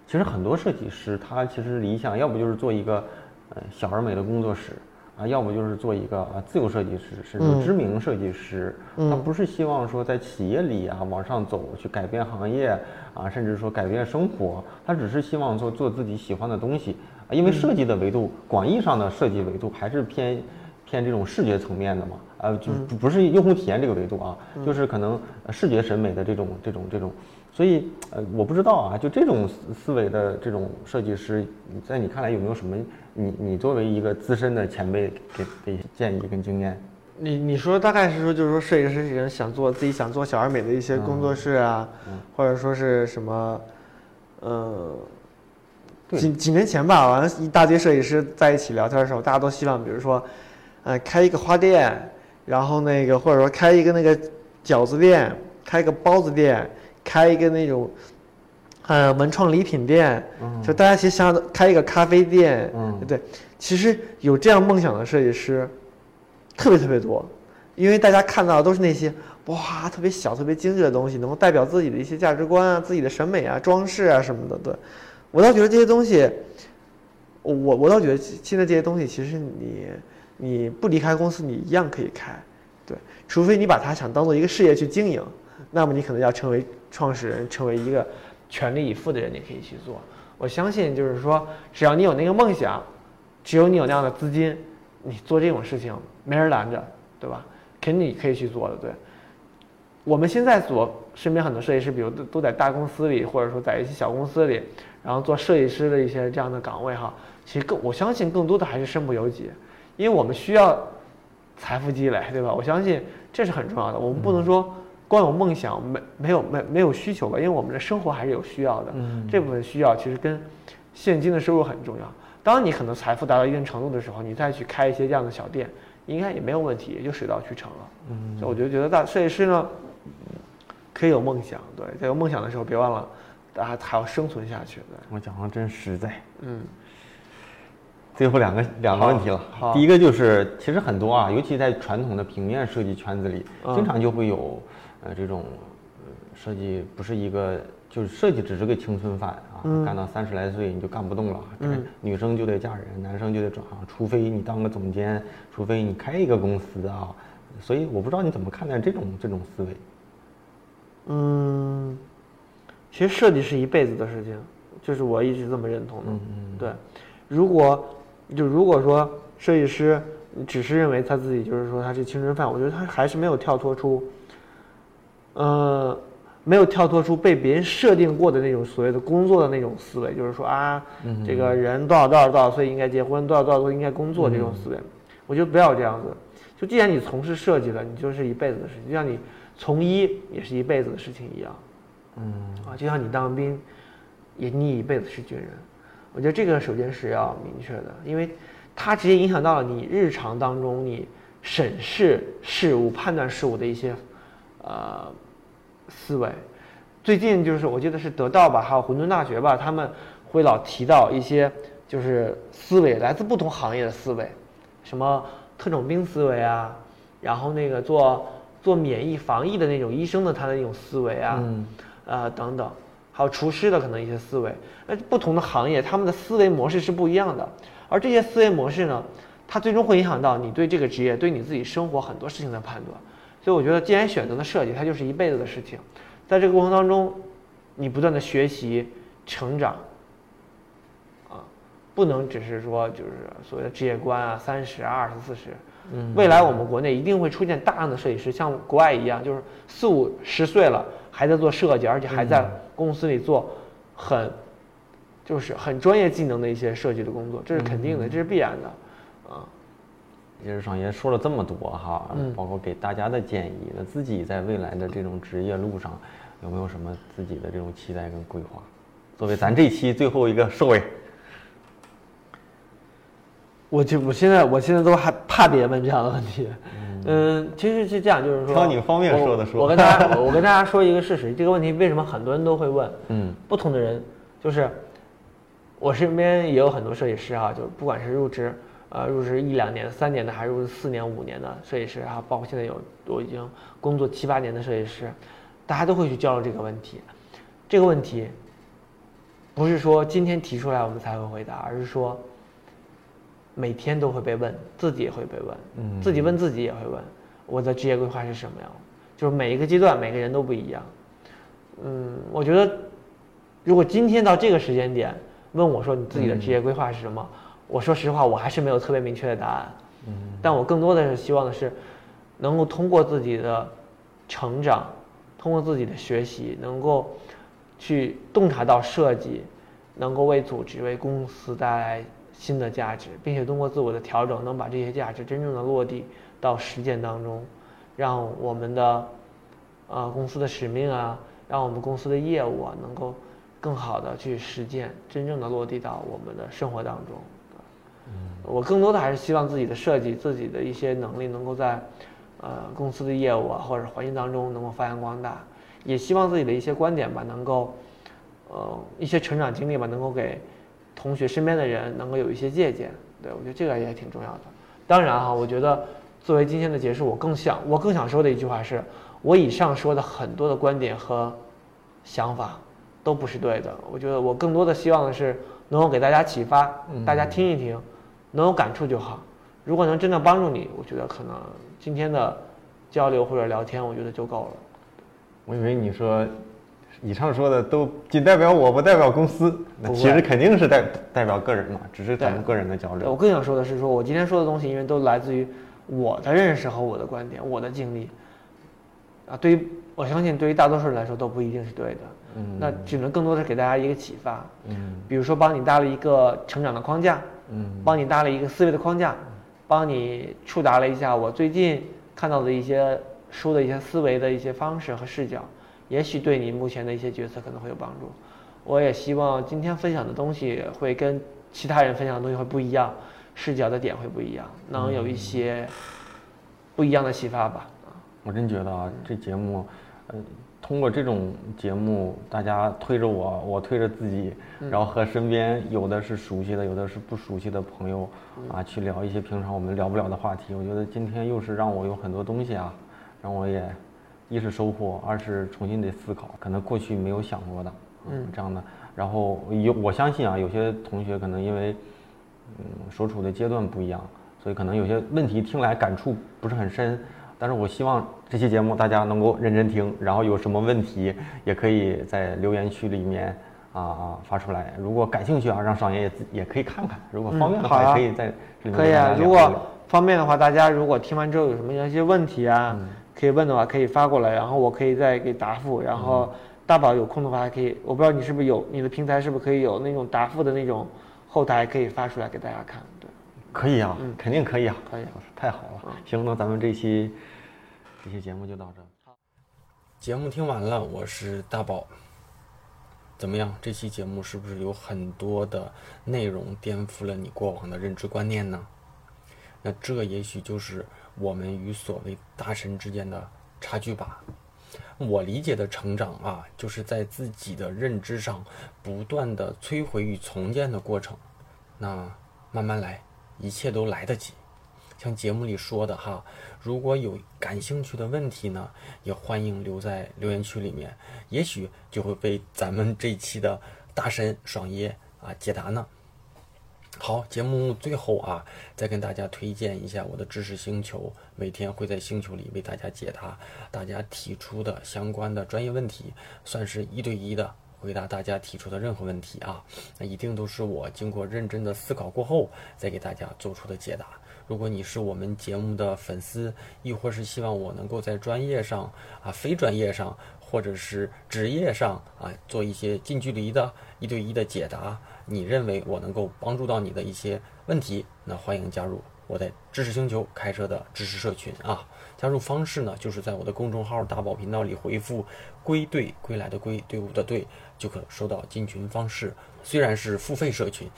其实很多设计师他其实理想要不就是做一个呃小而美的工作室啊，要不就是做一个啊自由设计师，甚至嗯知名设计师。他不是希望说在企业里啊往上走，去改变行业啊，甚至说改变生活，他只是希望做做自己喜欢的东西啊。因为设计的维度，广义上的设计维度还是偏偏这种视觉层面的嘛，呃，就不不是用户体验这个维度啊，就是可能呃视觉审美的这种这种这种所以呃，我不知道啊，就这种思思维的这种设计师，在你看来有没有什么？你你作为一个资深的前辈给的一些建议跟经验？你你说大概是说，就是说设计师人想做自己想做小而美的一些工作室啊，或者说是什么，呃，几几年前吧，完了，一大堆设计师在一起聊天的时候，大家都希望，比如说，呃，开一个花店，然后那个或者说开一个那个饺子店，开一个包子店，开一个那种，呃，文创礼品店，就大家其实想开一个咖啡店，嗯对，其实有这样梦想的设计师。特别特别多，因为大家看到的都是那些哇特别小、特别精致的东西，能够代表自己的一些价值观啊、自己的审美啊、装饰啊什么的。对，我倒觉得这些东西，我我倒觉得现在这些东西其实你你不离开公司，你一样可以开。对，除非你把它想当做一个事业去经营，那么你可能要成为创始人，成为一个全力以赴的人，你可以去做。我相信就是说，只要你有那个梦想，只有你有那样的资金。你做这种事情没人拦着，对吧？肯定你可以去做的。对，我们现在所身边很多设计师，比如都都在大公司里，或者说在一些小公司里，然后做设计师的一些这样的岗位哈，其实更我相信更多的还是身不由己，因为我们需要财富积累，对吧？我相信这是很重要的。我们不能说光有梦想没没有没没有需求吧？因为我们的生活还是有需要的。嗯，这部分需要其实跟现金的收入很重要。当你可能财富达到一定程度的时候，你再去开一些这样的小店，应该也没有问题，也就水到渠成了。嗯，所以我就觉得大设计师呢，可以有梦想，对，在有梦想的时候，别忘了，大家还要生存下去。对，我讲的真实在。嗯。最后两个两个问题了，第一个就是，其实很多啊，尤其在传统的平面设计圈子里，经常就会有，呃，这种，设计不是一个。就是设计只是个青春饭啊，干到三十来岁你就干不动了。嗯，女生就得嫁人，男生就得转行，除非你当个总监，除非你开一个公司啊。所以我不知道你怎么看待这种这种思维。嗯，其实设计是一辈子的事情，就是我一直这么认同的。嗯嗯。对，如果就如果说设计师只是认为他自己就是说他是青春饭，我觉得他还是没有跳脱出，呃。没有跳脱出被别人设定过的那种所谓的工作的那种思维，就是说啊，这个人多少多少多少岁应该结婚，多少多少岁应该工作这种思维，我觉得不要这样子。就既然你从事设计了，你就是一辈子的事情，就像你从医也是一辈子的事情一样。嗯，啊，就像你当兵，也你一辈子是军人。我觉得这个首先是要明确的，因为它直接影响到了你日常当中你审视事物、判断事物的一些，呃。思维，最近就是我记得是得到吧，还有混沌大学吧，他们会老提到一些就是思维来自不同行业的思维，什么特种兵思维啊，然后那个做做免疫防疫的那种医生的他的那种思维啊，呃等等，还有厨师的可能一些思维，那不同的行业他们的思维模式是不一样的，而这些思维模式呢，它最终会影响到你对这个职业对你自己生活很多事情的判断。所以我觉得，既然选择了设计，它就是一辈子的事情。在这个过程当中，你不断的学习、成长，啊，不能只是说就是所谓的职业观啊，三十、二十、四十。嗯。未来我们国内一定会出现大量的设计师，像国外一样，就是四五十岁了还在做设计，而且还在公司里做很，就是很专业技能的一些设计的工作，这是肯定的，这是必然的，啊。其实上也说了这么多哈，包括给大家的建议。那自己在未来的这种职业路上，有没有什么自己的这种期待跟规划？作为咱这期最后一个收尾，我就我现在我现在都还怕别人问这样的问题。嗯，其实是这样，就是说，挑你方便说的说。我跟大家我跟大家说一个事实，这个问题为什么很多人都会问？嗯，不同的人就是我身边也有很多设计师啊，就不管是入职。呃，入职一两年、三年的，还是入职四年、五年的设计师啊，包括现在有我已经工作七八年的设计师，大家都会去交流这个问题。这个问题不是说今天提出来我们才会回答，而是说每天都会被问，自己也会被问，嗯，自己问自己也会问，我的职业规划是什么样？就是每一个阶段每个人都不一样。嗯，我觉得如果今天到这个时间点问我说你自己的职业规划是什么？我说实话，我还是没有特别明确的答案，嗯，但我更多的是希望的是，能够通过自己的成长，通过自己的学习，能够去洞察到设计能够为组织、为公司带来新的价值，并且通过自我的调整，能把这些价值真正的落地到实践当中，让我们的呃公司的使命啊，让我们公司的业务啊，能够更好的去实践，真正的落地到我们的生活当中。我更多的还是希望自己的设计、自己的一些能力能够在，呃，公司的业务啊或者环境当中能够发扬光大，也希望自己的一些观点吧能够，呃，一些成长经历吧能够给同学身边的人能够有一些借鉴。对我觉得这个也挺重要的。当然哈，我觉得作为今天的结束，我更想我更想说的一句话是，我以上说的很多的观点和想法都不是对的。我觉得我更多的希望的是能够给大家启发，大家听一听。能有感触就好，如果能真的帮助你，我觉得可能今天的交流或者聊天，我觉得就够了。我以为你说以上说的都仅代表我不代表公司，那其实肯定是代代表个人嘛，只是咱们个人的交流。我更想说的是，说我今天说的东西，因为都来自于我的认识和我的观点、我的经历。啊，对于我相信对于大多数人来说都不一定是对的，嗯，那只能更多的是给大家一个启发，嗯，比如说帮你搭了一个成长的框架。嗯，帮你搭了一个思维的框架，帮你触达了一下我最近看到的一些书的一些思维的一些方式和视角，也许对你目前的一些决策可能会有帮助。我也希望今天分享的东西会跟其他人分享的东西会不一样，视角的点会不一样，能有一些不一样的启发吧。我真觉得啊，这节目，嗯。通过这种节目，大家推着我，我推着自己，然后和身边有的是熟悉的，有的是不熟悉的朋友啊，去聊一些平常我们聊不了的话题。我觉得今天又是让我有很多东西啊，让我也一是收获，二是重新得思考，可能过去没有想过的，嗯，这样的。然后有我相信啊，有些同学可能因为嗯所处的阶段不一样，所以可能有些问题听来感触不是很深。但是我希望这期节目大家能够认真听，然后有什么问题也可以在留言区里面啊啊发出来。如果感兴趣啊，让爽爷也也可以看看。如果方便的话，也可以在可以啊。如果方便的话，大家如果听完之后有什么一些问题啊，可以问的话，可以发过来，然后我可以再给答复。然后大宝有空的话还可以，我不知道你是不是有你的平台是不是可以有那种答复的那种后台可以发出来给大家看。对。可以啊，肯定可以啊，可以，太好了。行，那咱们这期这期节目就到这。好，节目听完了，我是大宝。怎么样？这期节目是不是有很多的内容颠覆了你过往的认知观念呢？那这也许就是我们与所谓大神之间的差距吧。我理解的成长啊，就是在自己的认知上不断的摧毁与重建的过程。那慢慢来。一切都来得及，像节目里说的哈，如果有感兴趣的问题呢，也欢迎留在留言区里面，也许就会被咱们这期的大神爽爷啊解答呢。好，节目最后啊，再跟大家推荐一下我的知识星球，每天会在星球里为大家解答大家提出的相关的专业问题，算是一对一的。回答大家提出的任何问题啊，那一定都是我经过认真的思考过后再给大家做出的解答。如果你是我们节目的粉丝，亦或是希望我能够在专业上啊、非专业上，或者是职业上啊，做一些近距离的一对一的解答，你认为我能够帮助到你的一些问题，那欢迎加入我在知识星球开设的知识社群啊。加入方式呢，就是在我的公众号大宝频道里回复“归队归来的归队伍的队”，就可收到进群方式。虽然是付费社群，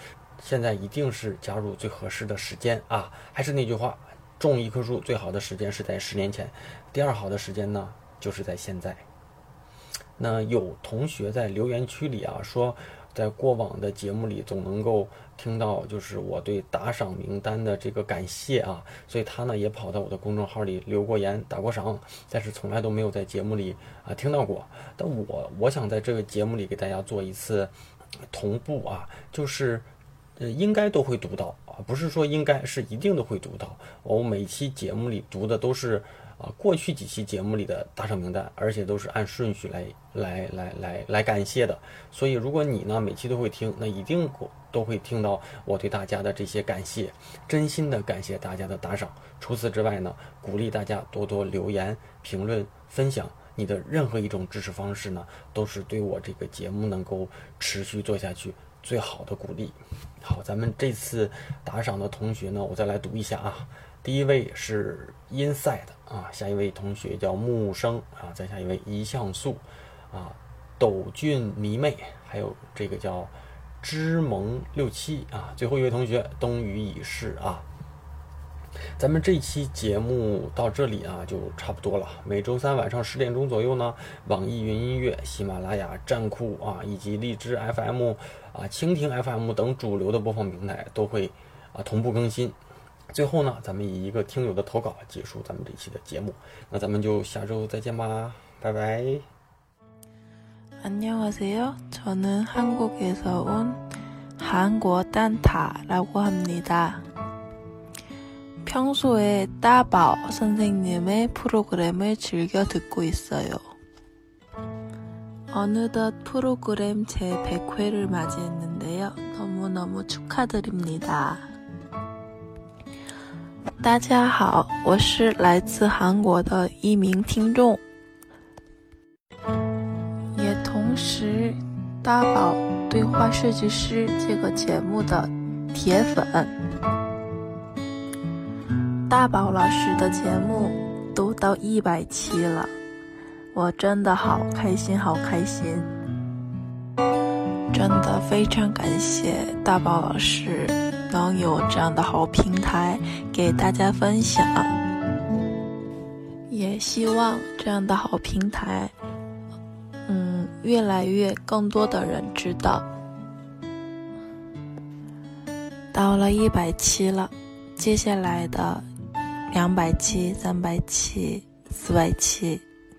现在一定是加入最合适的时间啊！还是那句话，种一棵树最好的时间是在十年前，第二好的时间呢，就是在现在。那有同学在留言区里啊说。在过往的节目里，总能够听到就是我对打赏名单的这个感谢啊，所以他呢也跑到我的公众号里留过言、打过赏，但是从来都没有在节目里啊听到过。但我我想在这个节目里给大家做一次同步啊，就是呃应该都会读到啊，不是说应该是一定都会读到。我每期节目里读的都是。啊，过去几期节目里的打赏名单，而且都是按顺序来来来来来感谢的。所以，如果你呢每期都会听，那一定都会听到我对大家的这些感谢，真心的感谢大家的打赏。除此之外呢，鼓励大家多多留言、评论、分享，你的任何一种支持方式呢，都是对我这个节目能够持续做下去最好的鼓励。好，咱们这次打赏的同学呢，我再来读一下啊。第一位是 Inside 啊，下一位同学叫木生啊，再下一位一像素啊，斗俊迷妹，还有这个叫知萌六七啊，最后一位同学冬雨已逝啊。咱们这期节目到这里啊，就差不多了。每周三晚上十点钟左右呢，网易云音乐、喜马拉雅、站酷啊，以及荔枝 FM 啊、蜻蜓 FM 等主流的播放平台都会啊同步更新。最后呢，咱们以一个听友的投稿结束咱们这期的节目。那咱们就下周再见吧，拜拜。안녕하세요저는한국에서온한국단타라고합니다 평소에 따bảo 선생님의 프로그램을 즐겨 듣고 있어요. 어느덧 프로그램 제 100회를 맞이했는데요. 너무너무 축하드립니다. 大家好，我是来自韩国的一名听众，也同时大宝对话设计师这个节目的铁粉。大宝老师的节目都到一百期了， 我真的好开心，好开心！真的非常感谢大宝老师能有这样的好平台给大家分享，也希望这样的好平台，嗯，越来越更多的人知道。到了一百期了，接下来的。两百七、三百七、四百七，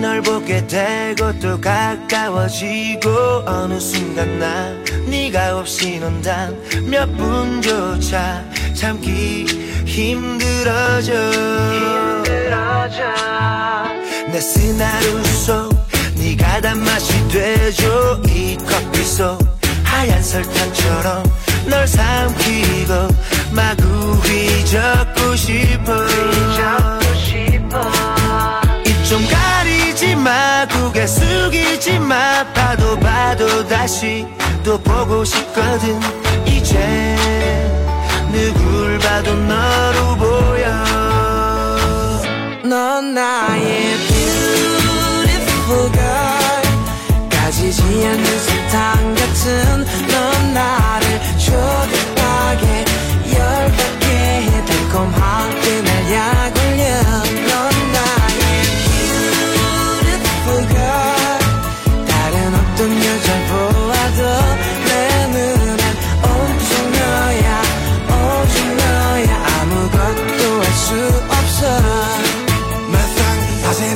널 보게 되고 또 가까워지고 어느 순간 난 네가 없이 논단 몇 분조차 참기 힘들어져. 힘들어져. 내 스나루 속 네가 단맛이 되죠. 이 커피 속 하얀 설탕처럼 널 삼키고 마구 휘젓고 싶어 휘젓고 싶어 좀 가리지 마 고개 숙이지 마. 봐도 봐도 다시 또 보고 싶거든. 이제 누굴 봐도 너로 보여. 넌 나의 beautiful girl. 가지지 않는 사탕 같은 넌 나를 초대하게 열받게 해 달콤하게 날 약올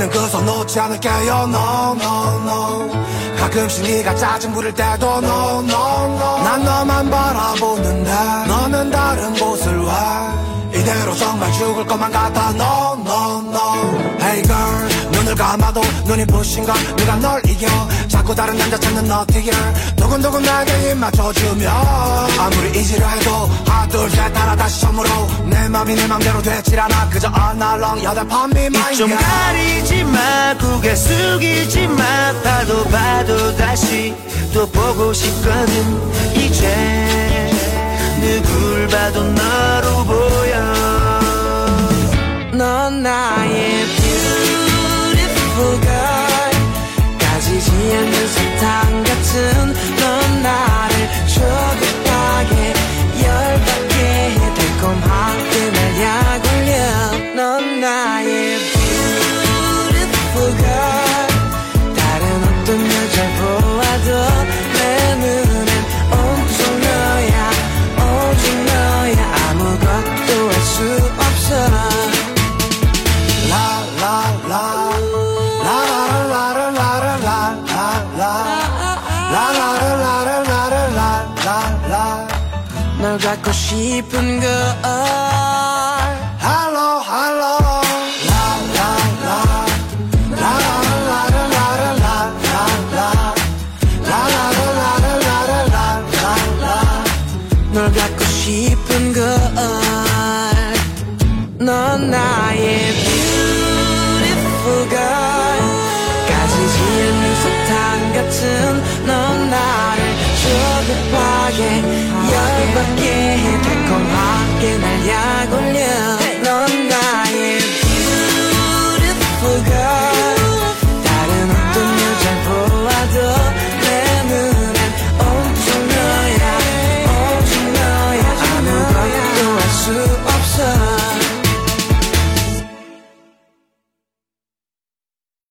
놓지 않을게요. No no no. 가끔씩 네가 짜증 부릴 때도 no no no. 난 너만 바라보는데 너는 다른 곳을 왜 이대로 정말 죽을 것만 같아. No no no. Hey girl 눈을 감아도 눈이 부신걸 누가 널 이겨? 자꾸 다른 남자 찾는 너티게 두근두근 나게 입 맞춰주며 아무리 잊으려 해도 하나 둘셋 따라 다시 처음으로 내 맘이 내 맘대로 되질 않아. 그저 어날렁 여덟 판미 마인 좀 가리지 마. 고개 숙이지 마. 봐도 봐도 다시 또 보고 싶거든. 이제 누굴 봐도 너로 보여. 넌 나의 하얀 눈사탕 같은 넌나 cheap and good.